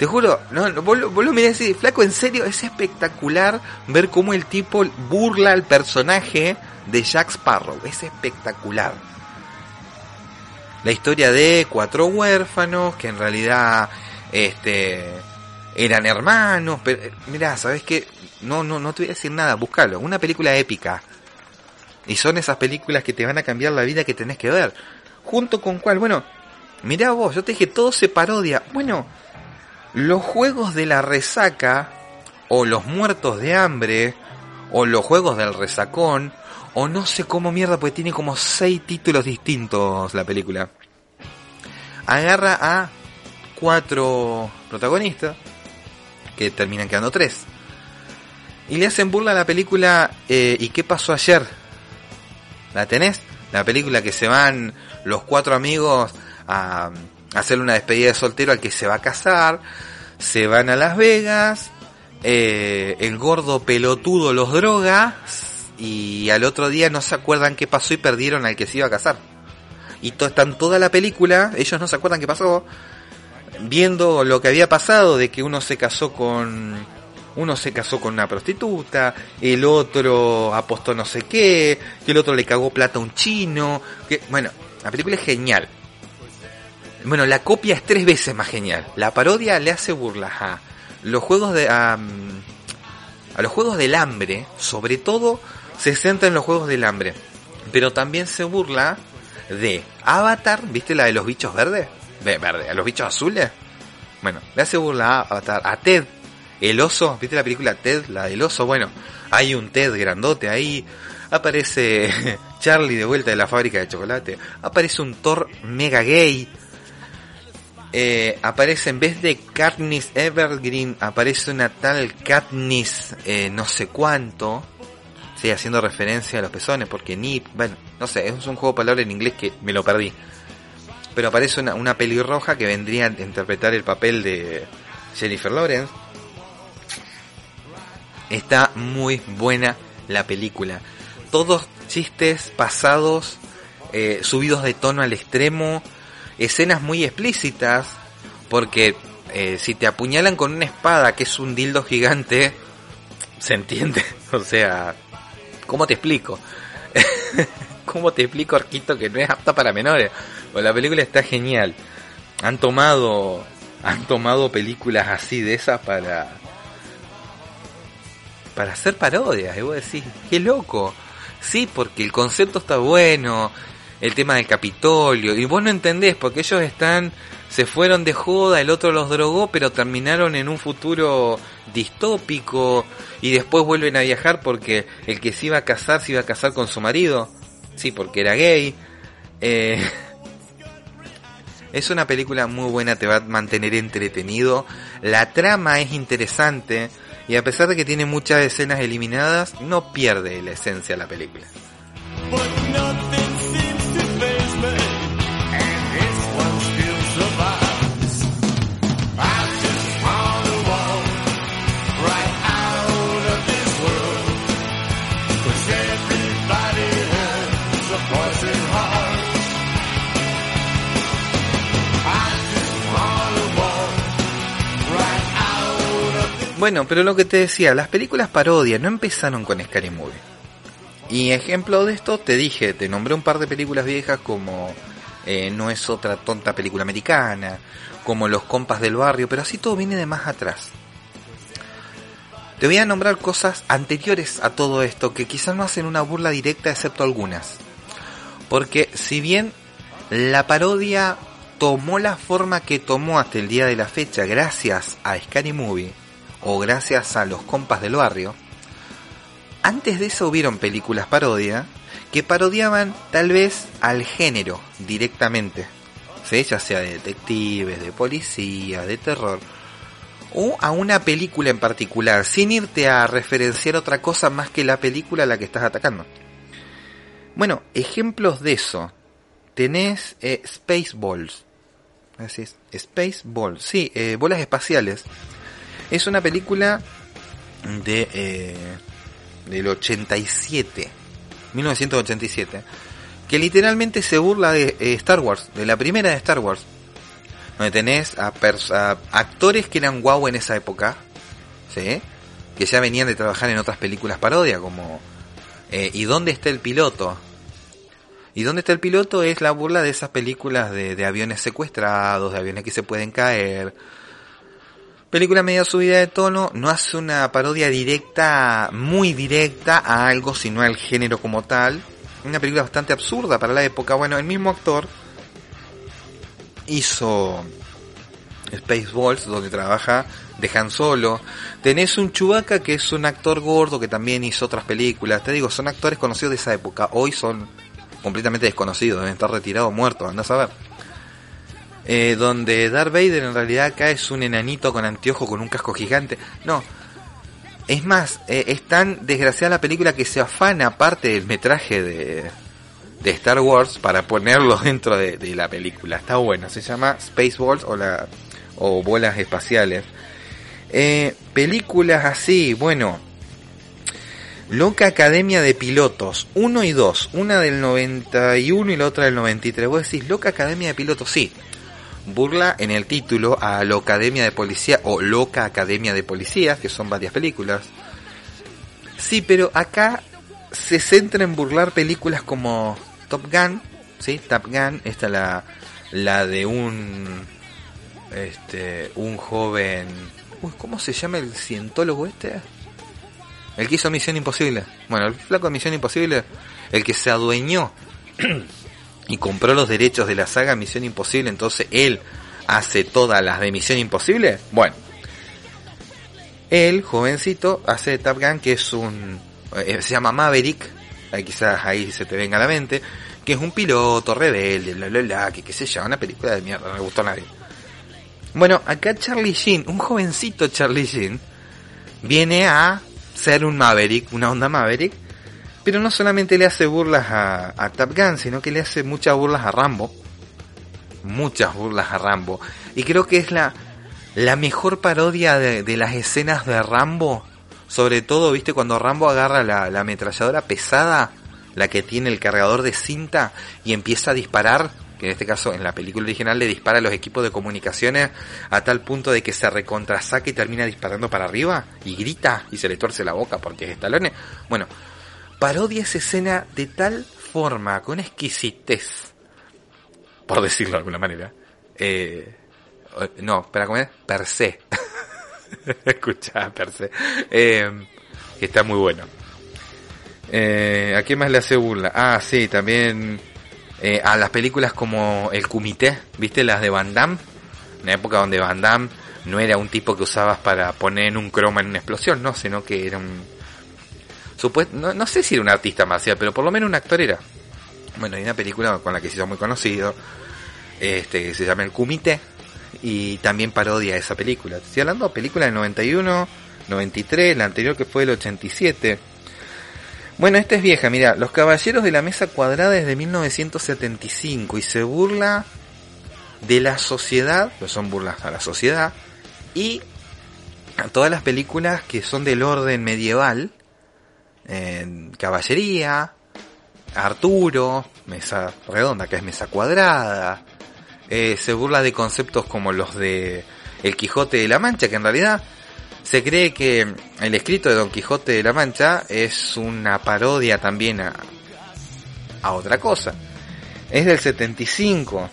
Te juro, no, no, vos, vos lo mirás decís, flaco, en serio, es espectacular ver cómo el tipo burla al personaje de Jack Sparrow, es espectacular. La historia de cuatro huérfanos que en realidad este eran hermanos, pero eh, mirá, ¿sabes qué? No no no te voy a decir nada, búscalo, una película épica. Y son esas películas que te van a cambiar la vida que tenés que ver. Junto con cuál, bueno, mirá vos, yo te dije todo se parodia. Bueno, los juegos de la resaca o los muertos de hambre o los juegos del resacón o no sé cómo mierda porque tiene como seis títulos distintos la película. Agarra a cuatro protagonistas que terminan quedando tres y le hacen burla a la película eh, ¿Y qué pasó ayer? ¿La tenés? La película que se van los cuatro amigos a, hacer una despedida de soltero al que se va a casar, se van a Las Vegas, eh, el gordo pelotudo los droga y al otro día no se acuerdan qué pasó y perdieron al que se iba a casar. Y están toda la película, ellos no se acuerdan qué pasó, viendo lo que había pasado de que uno se casó con uno se casó con una prostituta, el otro apostó no sé qué, que el otro le cagó plata a un chino, que bueno, la película es genial. Bueno, la copia es tres veces más genial. La parodia le hace burla a los juegos de a, a los juegos del hambre, sobre todo se centra en los juegos del hambre, pero también se burla de Avatar, ¿viste la de los bichos verdes? Ve- Verde, a los bichos azules. Bueno, le hace burla a Avatar, a Ted, el oso, ¿viste la película Ted, la del oso? Bueno, hay un Ted grandote ahí, aparece Charlie de vuelta de la fábrica de chocolate, aparece un Thor mega gay, eh, aparece en vez de Katniss Evergreen, aparece una tal Katniss eh, no sé cuánto, sí, haciendo referencia a los pezones, porque Nip, bueno, no sé, es un juego de palabras en inglés que me lo perdí. Pero aparece una pelirroja que vendría a interpretar el papel de Jennifer Lawrence. Está muy buena la película. Todos chistes pasados, eh, subidos de tono al extremo, escenas muy explícitas, porque eh, si te apuñalan con una espada que es un dildo gigante, se entiende. O sea, ¿cómo te explico? ¿Cómo te explico, Arquito, que no es apta para menores? Pues la película está genial. Han tomado, han tomado películas así de esas para, para hacer parodias. Y vos decís, qué loco. Sí, porque el concepto está bueno, el tema del Capitolio, y vos no entendés, porque ellos están, se fueron de joda, el otro los drogó, pero terminaron en un futuro distópico, y después vuelven a viajar porque el que se iba a casar se iba a casar con su marido, sí, porque era gay. Eh, es una película muy buena, te va a mantener entretenido, la trama es interesante, y a pesar de que tiene muchas escenas eliminadas, no pierde la esencia de la película. Bueno, pero lo que te decía, las películas parodias no empezaron con Scary Movie. Y ejemplo de esto, te dije, te nombré un par de películas viejas como eh, No es otra tonta película americana, como Los compas del barrio, pero así todo viene de más atrás. Te voy a nombrar cosas anteriores a todo esto que quizás no hacen una burla directa excepto algunas. Porque si bien la parodia tomó la forma que tomó hasta el día de la fecha gracias a Scary Movie o gracias a los compas del barrio, antes de eso hubieron películas parodia que parodiaban tal vez al género directamente, ¿sí? ya sea de detectives, de policía, de terror, o a una película en particular, sin irte a referenciar otra cosa más que la película a la que estás atacando. Bueno, ejemplos de eso tenés eh, Spaceballs. Spaceballs. Sí, eh, bolas espaciales. Es una película de eh, del 87, 1987, que literalmente se burla de eh, Star Wars, de la primera de Star Wars, donde tenés a, actores que eran guau en esa época, ¿sí? que ya venían de trabajar en otras películas parodia, como eh, ¿Y dónde está el piloto? ¿Y dónde está el piloto? Es la burla de esas películas de aviones secuestrados, de aviones que se pueden caer. Película media subida de tono, no hace una parodia directa, muy directa a algo, sino al género como tal. Una película bastante absurda para la época. Bueno, el mismo actor hizo Spaceballs, donde trabaja de Han Solo. Tenés un Chewbacca que es un actor gordo que también hizo otras películas. Te digo, son actores conocidos de esa época. Hoy son completamente desconocidos, deben estar retirados, muertos, andás a ver. Eh, donde Darth Vader en realidad acá es un enanito con anteojo con un casco gigante. No. Es más, eh, es tan desgraciada la película que se afana parte del metraje de, de Star Wars para ponerlo dentro de, la película. Está bueno, se llama Spaceballs o, la, o bolas espaciales. Eh, películas así, bueno. Loca Academia de Pilotos, 1 y 2, una del 91 y la otra del 93. Vos decís, Loca Academia de Pilotos, sí. Burla en el título a la Academia de Policía o Loca Academia de Policías, que son varias películas. Sí, pero acá se centra en burlar películas como Top Gun, ¿sí? Top Gun, esta la, la de un, este, un joven, uy, ¿cómo se llama el cientólogo este? El que hizo Misión Imposible. Bueno, el flaco de Misión Imposible, el que se adueñó y compró los derechos de la saga Misión Imposible, entonces él hace todas las de Misión Imposible. Bueno, él, jovencito, hace Top Gun, que es un. eh, se llama Maverick, quizás ahí se te venga a la mente, que es un piloto rebelde, bla bla bla, que qué sé yo, una película de mierda, no le gustó a nadie. Bueno, acá Charlie Sheen, un jovencito Charlie Sheen, viene a ser un Maverick, una onda Maverick, pero no solamente le hace burlas a, a Top Gun, sino que le hace muchas burlas a Rambo. Muchas burlas a Rambo. Y creo que es la, la mejor parodia de, de las escenas de Rambo. Sobre todo, viste, cuando Rambo agarra la, la ametralladora pesada, la que tiene el cargador de cinta, y empieza a disparar, que en este caso en la película original le dispara a los equipos de comunicaciones a tal punto de que se recontrasaca y termina disparando para arriba, y grita, y se le tuerce la boca porque es estalone. Bueno, parodia esa escena de tal forma, con exquisitez, por decirlo de alguna manera. Eh, no, espera, ¿cómo es? Per se. Escucha, per se. Eh, que está muy bueno. Eh, ¿A quién más le hace burla? Ah, sí, también eh, a las películas como El Comité, ¿viste? Las de Van Damme. Una época donde Van Damme no era un tipo que usabas para poner un croma en una explosión, no, sino que era un... no, sé si era un artista marcial, pero por lo menos un actor era. Bueno, hay una película con la que se hizo muy conocido, este, que se llama El Comité, y también parodia esa película. Estoy hablando de película del 91, 93, la anterior que fue del 87. Bueno, esta es vieja, mira, Los Caballeros de la Mesa Cuadrada es de 1975 y se burla de la sociedad, son burlas a la sociedad, y a todas las películas que son del orden medieval, en caballería, Arturo, mesa redonda, que es mesa cuadrada, eh, se burla de conceptos como los de El Quijote de la Mancha, que en realidad se cree que el escrito de Don Quijote de la Mancha es una parodia también a, a otra cosa. Es del 75.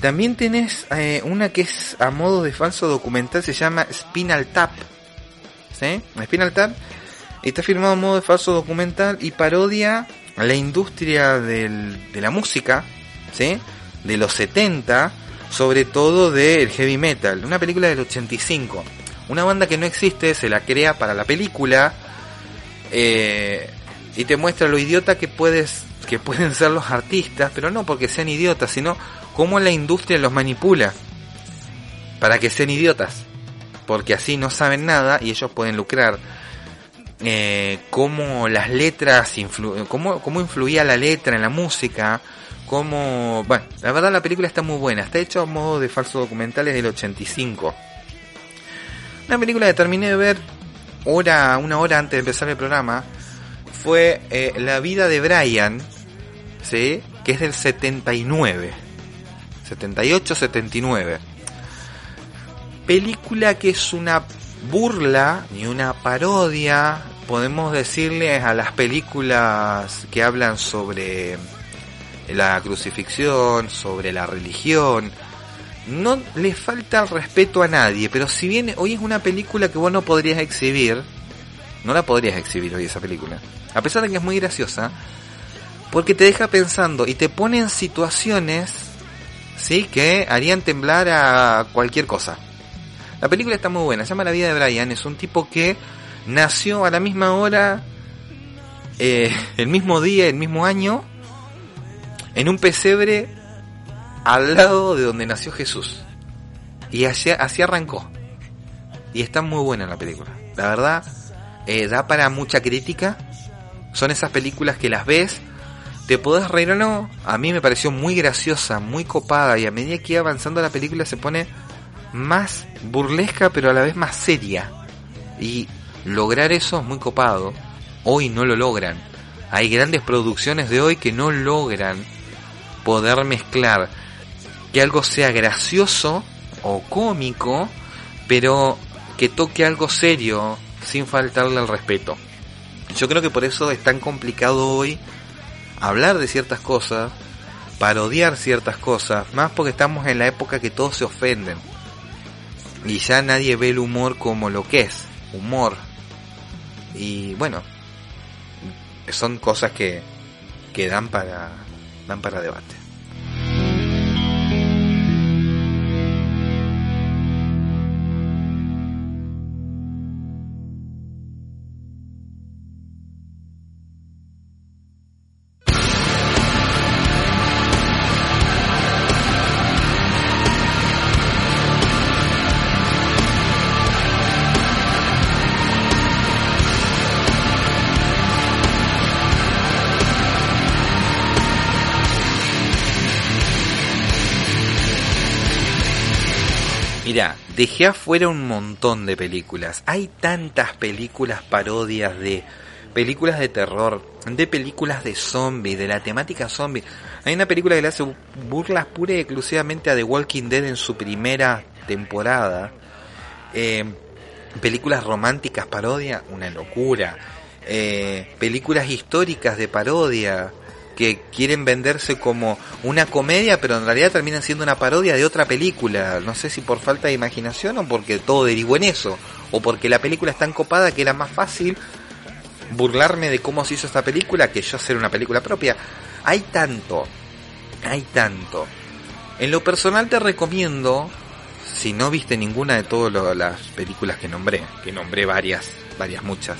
También tenés eh, una que es a modo de falso documental, se llama Spinal Tap. ¿Sí? Spinal Tap está firmado a modo de falso documental y parodia la industria del- de la música, ¿sí? De los 70, sobre todo del heavy metal. Una película del 85. Una banda que no existe, se la crea para la película eh, y te muestra lo idiota que puedes que pueden ser los artistas, pero no porque sean idiotas, sino cómo la industria los manipula para que sean idiotas, porque así no saben nada y ellos pueden lucrar. Eh, cómo las letras, influ cómo, cómo influía la letra en la música, Como, bueno, la verdad la película está muy buena. Está hecha a modo de falso documental es del 85. Una película que terminé de ver hora, una hora antes de empezar el programa fue eh, La vida de Brian, ¿sí? que es del 79. 78-79. Película que es una burla y una parodia, podemos decirle, a las películas que hablan sobre la crucifixión, sobre la religión. No le falta el respeto a nadie, pero si bien hoy es una película que vos no podrías exhibir, no la podrías exhibir hoy esa película. A pesar de que es muy graciosa, porque te deja pensando y te pone en situaciones, sí, que harían temblar a cualquier cosa. La película está muy buena, se llama La vida de Brian, es un tipo que nació a la misma hora, eh, el mismo día, el mismo año, en un pesebre al lado de donde nació Jesús. Y así, así arrancó. Y está muy buena la película. La verdad, eh, da para mucha crítica. Son esas películas que las ves, te podés reír o no. A mí me pareció muy graciosa, muy copada. Y a medida que iba avanzando la película se pone más burlesca, pero a la vez más seria. Y lograr eso es muy copado. Hoy no lo logran. Hay grandes producciones de hoy que no logran poder mezclar que algo sea gracioso o cómico, pero que toque algo serio sin faltarle al respeto. Yo creo que por eso es tan complicado hoy hablar de ciertas cosas, parodiar ciertas cosas, más porque estamos en la época que todos se ofenden. Y ya nadie ve el humor como lo que es, humor. Y bueno, son cosas que, que dan para dan para debate. Dejé afuera un montón de películas. Hay tantas películas parodias de películas de terror, de películas de zombies, de la temática zombie. Hay una película que le hace burlas pura y exclusivamente a The Walking Dead en su primera temporada. Eh, películas románticas parodia, una locura. Eh, películas históricas de parodia que quieren venderse como una comedia, pero en realidad terminan siendo una parodia de otra película. No sé si por falta de imaginación o porque todo derivó en eso, o porque la película es tan copada que era más fácil burlarme de cómo se hizo esta película que yo hacer una película propia. Hay tanto, hay tanto. En lo personal te recomiendo, si no viste ninguna de todas las películas que nombré, que nombré varias, varias muchas,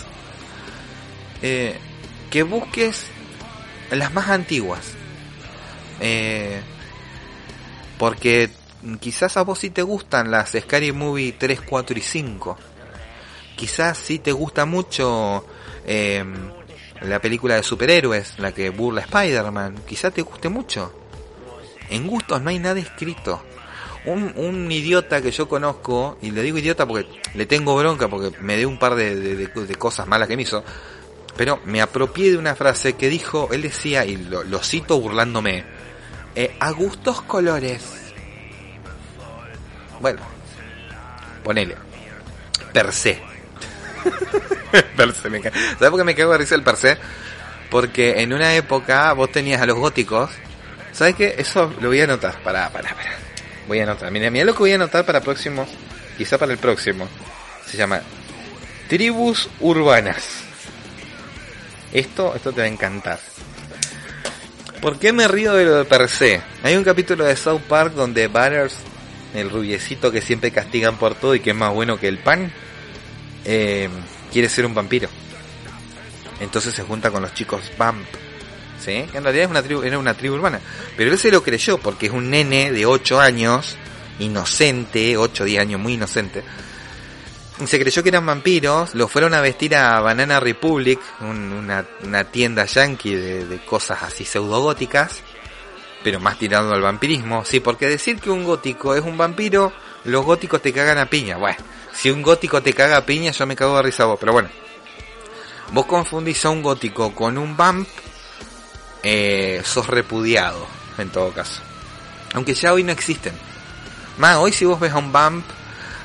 eh, que busques las más antiguas. Eh, porque quizás a vos sí te gustan las Scary Movie 3, 4 y 5. Quizás sí te gusta mucho eh, la película de superhéroes, la que burla Spider-Man. Quizás te guste mucho. En gustos no hay nada escrito. Un, un idiota que yo conozco, y le digo idiota porque le tengo bronca, porque me dio un par de, de- de- de cosas malas que me hizo, pero me apropié de una frase que dijo, él decía, y lo, cito burlándome, eh, a gustos colores. Bueno, ponele. Per se. per se, me ¿Sabes por qué me cago de risa el per se? Porque en una época vos tenías a los góticos. ¿Sabes qué? Eso lo voy a anotar. Para, para, para. Voy a anotar. Mira, mira lo que voy a anotar para próximo. Quizá para el próximo. Se llama Tribus Urbanas. Esto, esto te va a encantar. ¿Por qué me río de lo de per se? Hay un capítulo de South Park donde Butters, el rubiecito que siempre castigan por todo y que es más bueno que el pan, eh, quiere ser un vampiro. Entonces se junta con los chicos Vamp. ¿Sí? Que en realidad es una tribu, era una tribu urbana. Pero él se lo creyó porque es un nene de 8 años, inocente, 8 o 10 años, muy inocente. Se creyó que eran vampiros, lo fueron a vestir a Banana Republic, un- una, tienda yankee de, de cosas así pseudogóticas. pero más tirando al vampirismo. Sí, porque decir que un gótico es un vampiro, los góticos te cagan a piña. Bueno, si un gótico te caga a piña, yo me cago de risa a vos, pero bueno. Vos confundís a un gótico con un vamp, eh, sos repudiado, en todo caso. Aunque ya hoy no existen. Más, hoy si vos ves a un vamp,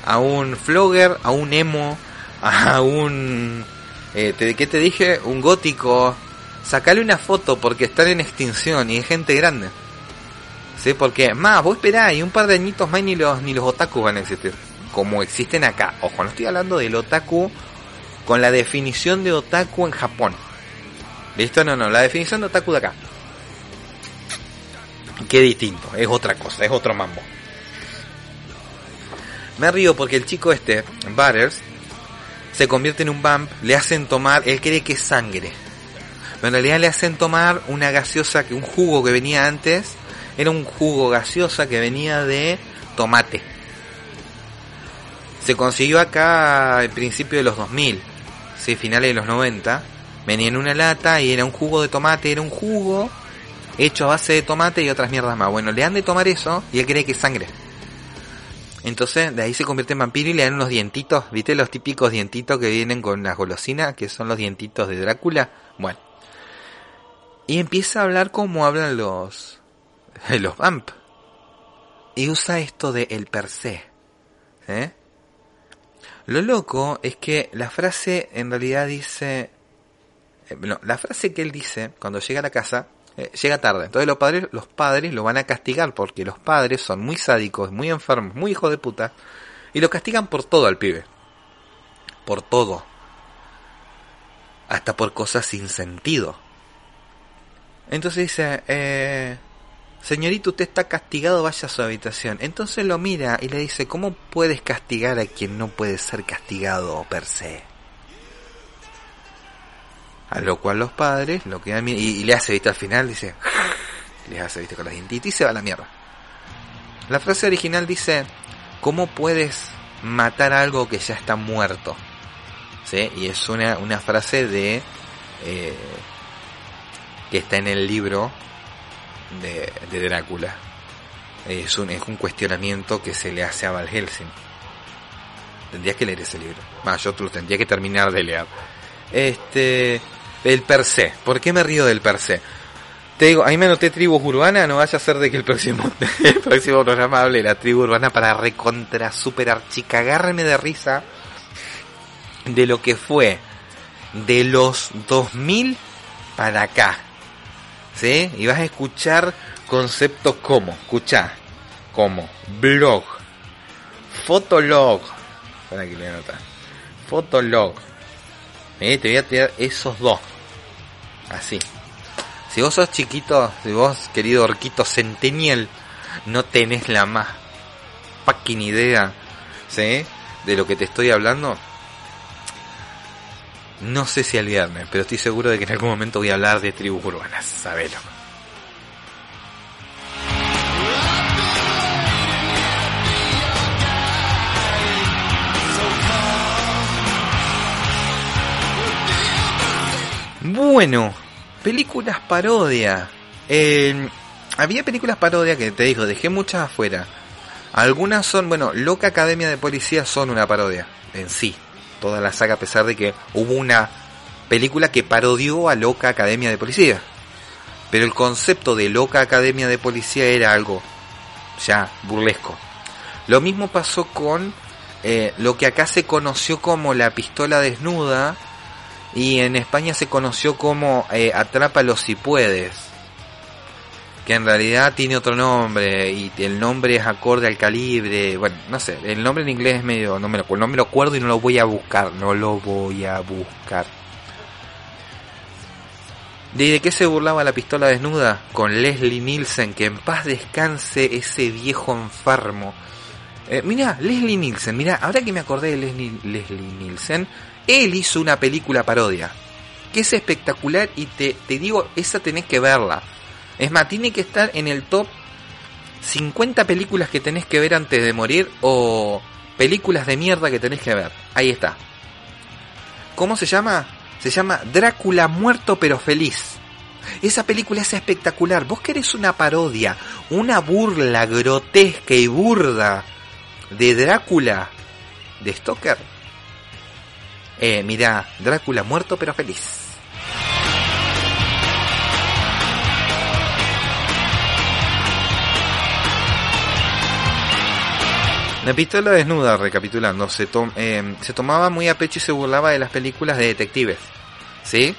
a un flogger, a un emo, a un... Eh, te- ¿Qué te dije? Un gótico. Sacale una foto porque están en extinción y es gente grande. ¿Sí? Porque, más, vos esperá, un par de añitos más ni los, ni los otaku van a existir. Como existen acá. Ojo, no estoy hablando del otaku con la definición de otaku en Japón. ¿Listo? No, no, la definición de otaku de acá. Qué distinto, es otra cosa, es otro mambo. Me río porque el chico este, Butters, se convierte en un vamp, le hacen tomar, él cree que es sangre. Pero en realidad le hacen tomar una gaseosa, que un jugo que venía antes, era un jugo gaseosa que venía de tomate. Se consiguió acá al principio de los 2000, sí, finales de los 90. Venía en una lata y era un jugo de tomate, era un jugo hecho a base de tomate y otras mierdas más. Bueno, le han de tomar eso y él cree que es sangre. Entonces de ahí se convierte en vampiro y le dan unos dientitos, ¿viste? Los típicos dientitos que vienen con las golosinas, que son los dientitos de Drácula. Bueno. Y empieza a hablar como hablan los, los vamp. Y usa esto de el per se. ¿eh? Lo loco es que la frase en realidad dice... eh, no, la frase que él dice cuando llega a la casa eh, llega tarde. Entonces los padres, los padres lo van a castigar porque los padres son muy sádicos, muy enfermos, muy hijos de puta. Y lo castigan por todo al pibe. Por todo. Hasta por cosas sin sentido. Entonces dice, eh, señorito, usted está castigado, vaya a su habitación. Entonces lo mira y le dice, ¿cómo puedes castigar a quien no puede ser castigado per se? A lo cual los padres lo quedan y, le hace, viste, al final dice, le hace, viste, con las dientitas y se va a la mierda. La frase original dice, ¿cómo puedes matar algo que ya está muerto? ¿Sí? Y es una, una frase de, eh, que está en el libro de, de Drácula. Es un, es un cuestionamiento que se le hace a Val Helsing. Tendrías que leer ese libro. Más, yo lo tendría que terminar de leer. Este, el per se. ¿Por qué me río del per se? Te digo, ahí me anoté tribus urbana, no vaya a ser de que el próximo, próximo programa hable la tribu urbana para recontra super archicagarme de risa de lo que fue de los 2000 para acá. ¿Sí? Y vas a escuchar conceptos como, escucha, como blog, fotolog, para que le anotar, fotolog, eh, te voy a tirar esos dos. Así. Si vos sos chiquito, si vos, querido orquito centennial, no tenés la más fucking idea, ¿sí? De lo que te estoy hablando. No sé si al viernes, pero estoy seguro de que en algún momento voy a hablar de tribus urbanas, sabelo. Bueno, películas parodia. Eh, había películas parodia que te digo, dejé muchas afuera. Algunas son, bueno, Loca Academia de Policía son una parodia en sí. Toda la saga, a pesar de que hubo una película que parodió a Loca Academia de Policía. Pero el concepto de Loca Academia de Policía era algo ya burlesco. Lo mismo pasó con eh, lo que acá se conoció como la pistola desnuda y en España se conoció como eh, Atrápalo si puedes. Que en realidad tiene otro nombre y el nombre es acorde al calibre. Bueno, no sé, el nombre en inglés es medio. No me, lo, no me lo acuerdo y no lo voy a buscar. No lo voy a buscar. ¿De qué se burlaba la pistola desnuda? Con Leslie Nielsen, que en paz descanse ese viejo enfermo. Eh, mira, Leslie Nielsen, mira, ahora que me acordé de Leslie, Leslie Nielsen, él hizo una película parodia, que es espectacular y te, te digo, esa tenés que verla. Es más, tiene que estar en el top 50 películas que tenés que ver antes de morir o películas de mierda que tenés que ver. Ahí está. ¿Cómo se llama? Se llama Drácula muerto pero feliz. Esa película es espectacular. Vos querés una parodia, una burla grotesca y burda de Drácula, de Stoker. Eh, mira, Drácula muerto pero feliz. La pistola desnuda, recapitulando, eh, se tomaba muy a pecho y se burlaba de las películas de detectives. ¿Sí?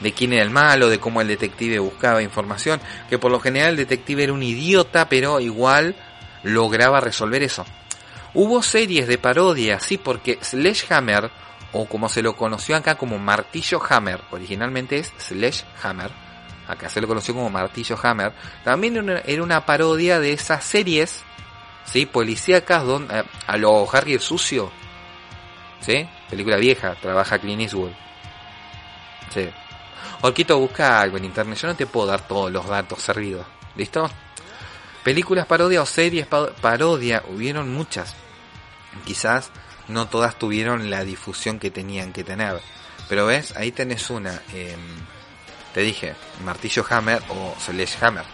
De quién era el malo, de cómo el detective buscaba información. Que por lo general el detective era un idiota, pero igual lograba resolver eso. Hubo series de parodia, sí, porque Sledgehammer, o como se lo conoció acá como Martillo Hammer, originalmente es Sledgehammer, acá se lo conoció como Martillo Hammer, también era una- parodia de esas series ¿sí? Policíacas donde, eh, a lo Harry el Sucio, ¿sí? Película vieja, trabaja Clint Eastwood. Sí. Orquito busca algo en internet, yo no te puedo dar todos los datos servidos, ¿listo? Películas parodia o series pa- parodia, hubieron muchas. Quizás no todas tuvieron la difusión que tenían que tener. Pero ves, ahí tenés una. em, te dije, Martillo Hammer o Sledgehammer.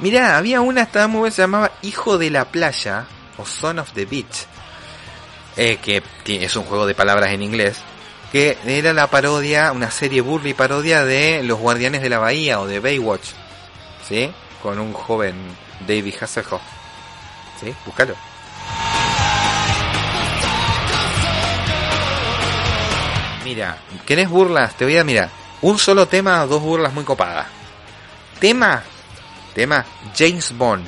Mirá, había una, estaba muy buena, se llamaba Hijo de la Playa, o Son of the Beach, eh, que es un juego de palabras en inglés, que era la parodia, una serie burla y parodia de Los Guardianes de la Bahía o de Baywatch, ¿sí? Con un joven David Hasselhoff, ¿sí? Búscalo. Mira, ¿querés burlas? Te voy a mirar. Un solo tema, dos burlas muy copadas. Tema, tema James Bond.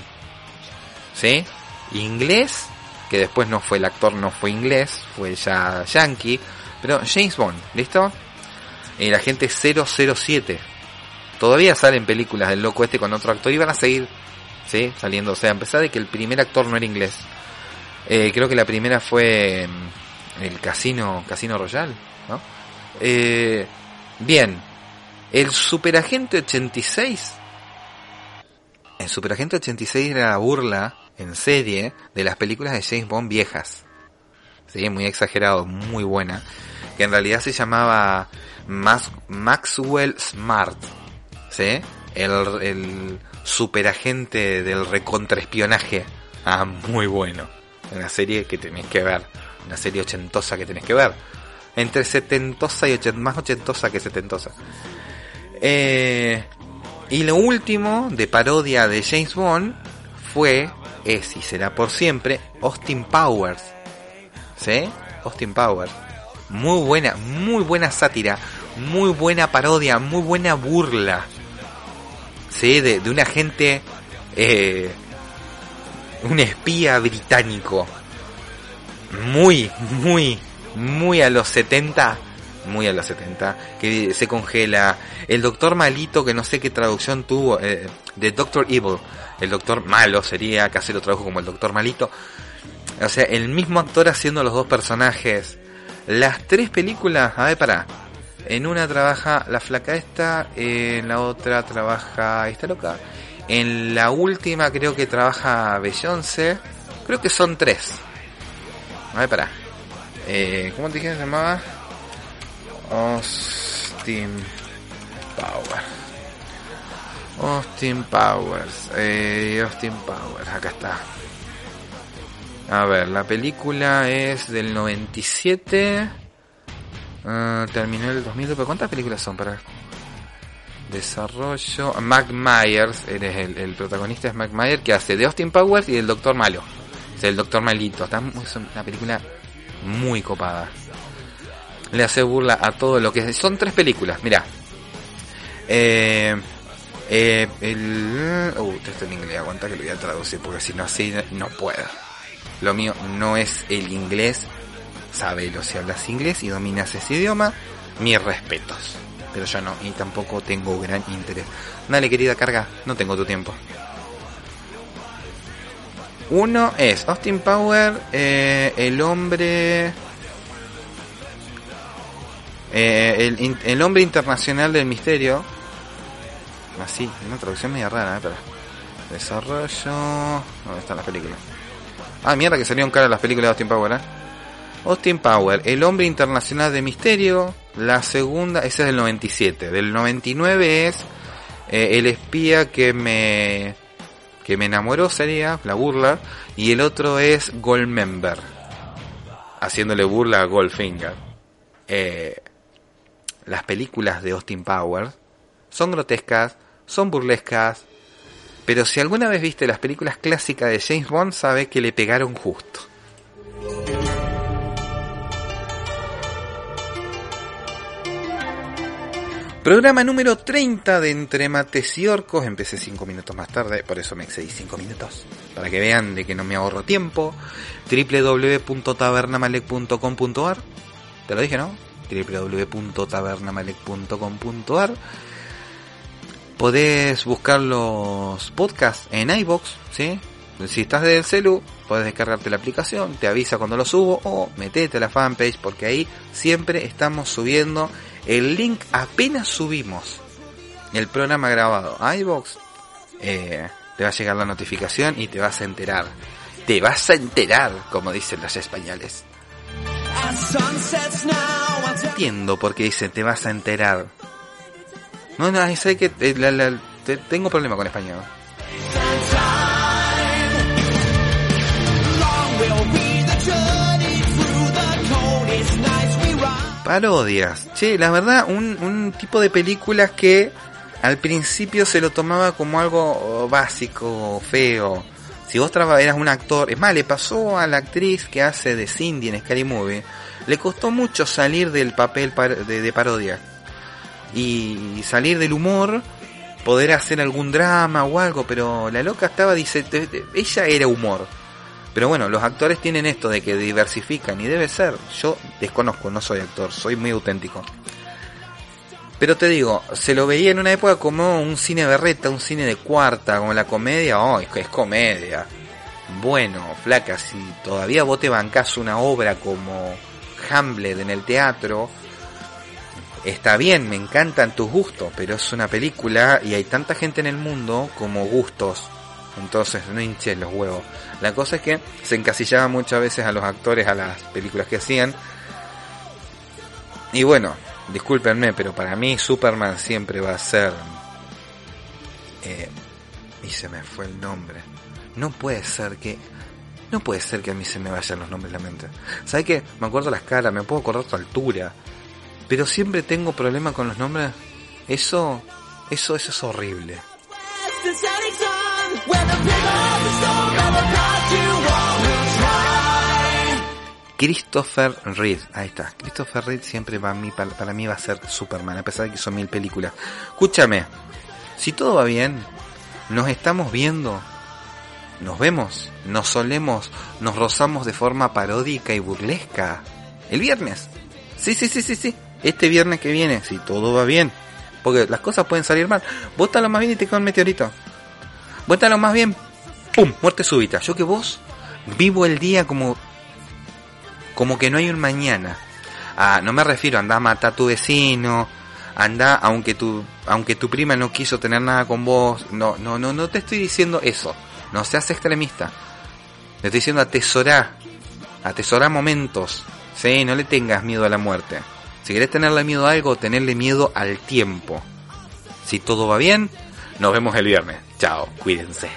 ¿Sí? Inglés, que después no fue el actor, no fue inglés, fue ya yankee. Pero James Bond, ¿listo? El agente 007. Todavía salen películas del loco este con otro actor y van a seguir. Saliendo. O sea, a pesar de que el primer actor no era inglés. Eh, creo que la primera fue mm, el Casino, Casino Royal. Eh, bien, el Superagente 86. El Superagente 86 era la burla en serie de las películas de James Bond viejas. Sí, muy exagerado, muy buena. Que en realidad se llamaba Maxwell Smart. ¿Sí? El, superagente del recontraespionaje. Ah, muy bueno. Una serie que tenés que ver. Una serie ochentosa que tenés que ver. Entre setentosa y ochenta, más ochentosa que setentosa. Eh, y lo último de parodia de James Bond fue, es y será por siempre, Austin Powers. ¿Sí? Austin Powers. Muy buena, muy buena sátira, muy buena parodia, muy buena burla. ¿Sí? De, de un agente, eh, un espía británico. Muy, muy, muy a los 70 muy a los 70, que se congela. El doctor malito, que no sé qué traducción tuvo, eh, de Doctor Evil, el doctor malo sería, casi lo tradujo como el doctor malito. O sea, el mismo actor haciendo los dos personajes. Las tres películas, a ver, para. En una trabaja la flaca esta, en la otra trabaja esta loca. En la última creo que trabaja Beyoncé. Creo que son tres. A ver, para. Eh, ¿Cómo te dije que se llamaba? Austin Powers. Austin Powers. Eh, Austin Powers, acá está. A ver, la película es del 97. Ah, terminó el 2000. ¿Pero ¿Cuántas películas son para desarrollo? Mac Myers, eres el, el protagonista es Mac Myers que hace de Austin Powers y del Doctor Malo. O sea, el Doctor Malito. Está, es una película muy copada le hace burla a todo lo que son tres películas mira eh, eh, el uh, en inglés aguanta que lo voy a traducir porque si no así no puedo lo mío no es el inglés sabelo si hablas inglés y dominas ese idioma mis respetos pero yo no y tampoco tengo gran interés dale querida carga no tengo tu tiempo uno es Austin Power eh, el hombre eh, el, hombre internacional del misterio. Así, una traducción media rara, eh, espera. Desarrollo. ¿Dónde están las películas? Ah, mierda que salieron caras las películas de Austin Power, eh. Austin Power, El hombre internacional de misterio. La segunda, esa es del 97. Del 99 es eh, El espía que me que me enamoró sería la burla y el otro es Goldmember haciéndole burla a Goldfinger. Eh, las películas de Austin Powers son grotescas, son burlescas, pero si alguna vez viste las películas clásicas de James Bond, sabe que le pegaron justo. Programa número 30 de Entre Mates y Orcos. Empecé 5 minutos más tarde, por eso me excedí 5 minutos. Para que vean de que no me ahorro tiempo. www.tabernamalek.com.ar Te lo dije, ¿no? www.tabernamalek.com.ar Podés buscar los podcasts en iBox, ¿sí? Si estás desde el celu, podés descargarte la aplicación, te avisa cuando lo subo o metete a la fanpage porque ahí siempre estamos subiendo el link apenas subimos el programa grabado a iBox, eh, te va a llegar la notificación y te vas a enterar. Te vas a enterar, como dicen los españoles. No entiendo por qué dicen te vas a enterar. No, no, sé que eh, tengo problema con español. Parodias. Che, la verdad, un, un tipo de películas que al principio se lo tomaba como algo oh, básico, feo. Si vos eras un actor, es más, le pasó a la actriz que hace de Cindy en Scary Movie, le costó mucho salir del papel de, de parodia. Y salir del humor, poder hacer algún drama o algo, pero la loca estaba, dice, ella era humor. Pero bueno, los actores tienen esto de que diversifican y debe ser. Yo desconozco, no soy actor, soy muy auténtico. Pero te digo, se lo veía en una época como un cine berreta, un cine de cuarta, como la comedia, oh, es, es comedia. Bueno, flaca, si todavía vos te bancás una obra como Hamlet en el teatro, está bien, me encantan tus gustos, pero es una película y hay tanta gente en el mundo como gustos. Entonces no hinches los huevos. La cosa es que se encasillaba muchas veces a los actores a las películas que hacían. Y bueno, discúlpenme, pero para mí Superman siempre va a ser... eh, y se me fue el nombre. No puede ser que... No puede ser que a mí se me vayan los nombres de la mente. ¿Sabes qué? Me acuerdo las caras, me puedo acordar tu altura. Pero siempre tengo problema con los nombres. Eso... Eso, eso es horrible. Christopher Reed, ahí está. Christopher Reed siempre va a mí, para, para mí va a ser Superman, a pesar de que son mil películas. Escúchame, si todo va bien, nos estamos viendo, nos vemos, nos solemos, nos rozamos de forma paródica y burlesca. El viernes. Sí, sí, sí, sí, sí. Este viernes que viene, si todo va bien. Porque las cosas pueden salir mal. Vos lo más bien y te cae un meteorito. Vos lo más bien, ¡pum! Muerte súbita. Yo que vos vivo el día como como que no hay un mañana. Ah, no me refiero a andar a matar a tu vecino, anda aunque tu aunque tu prima no quiso tener nada con vos, no no no no te estoy diciendo eso. No seas extremista. Te estoy diciendo atesorar, atesorar momentos. Sí, no le tengas miedo a la muerte. Si querés tenerle miedo a algo, tenerle miedo al tiempo. Si todo va bien, nos vemos el viernes. Chao, cuídense.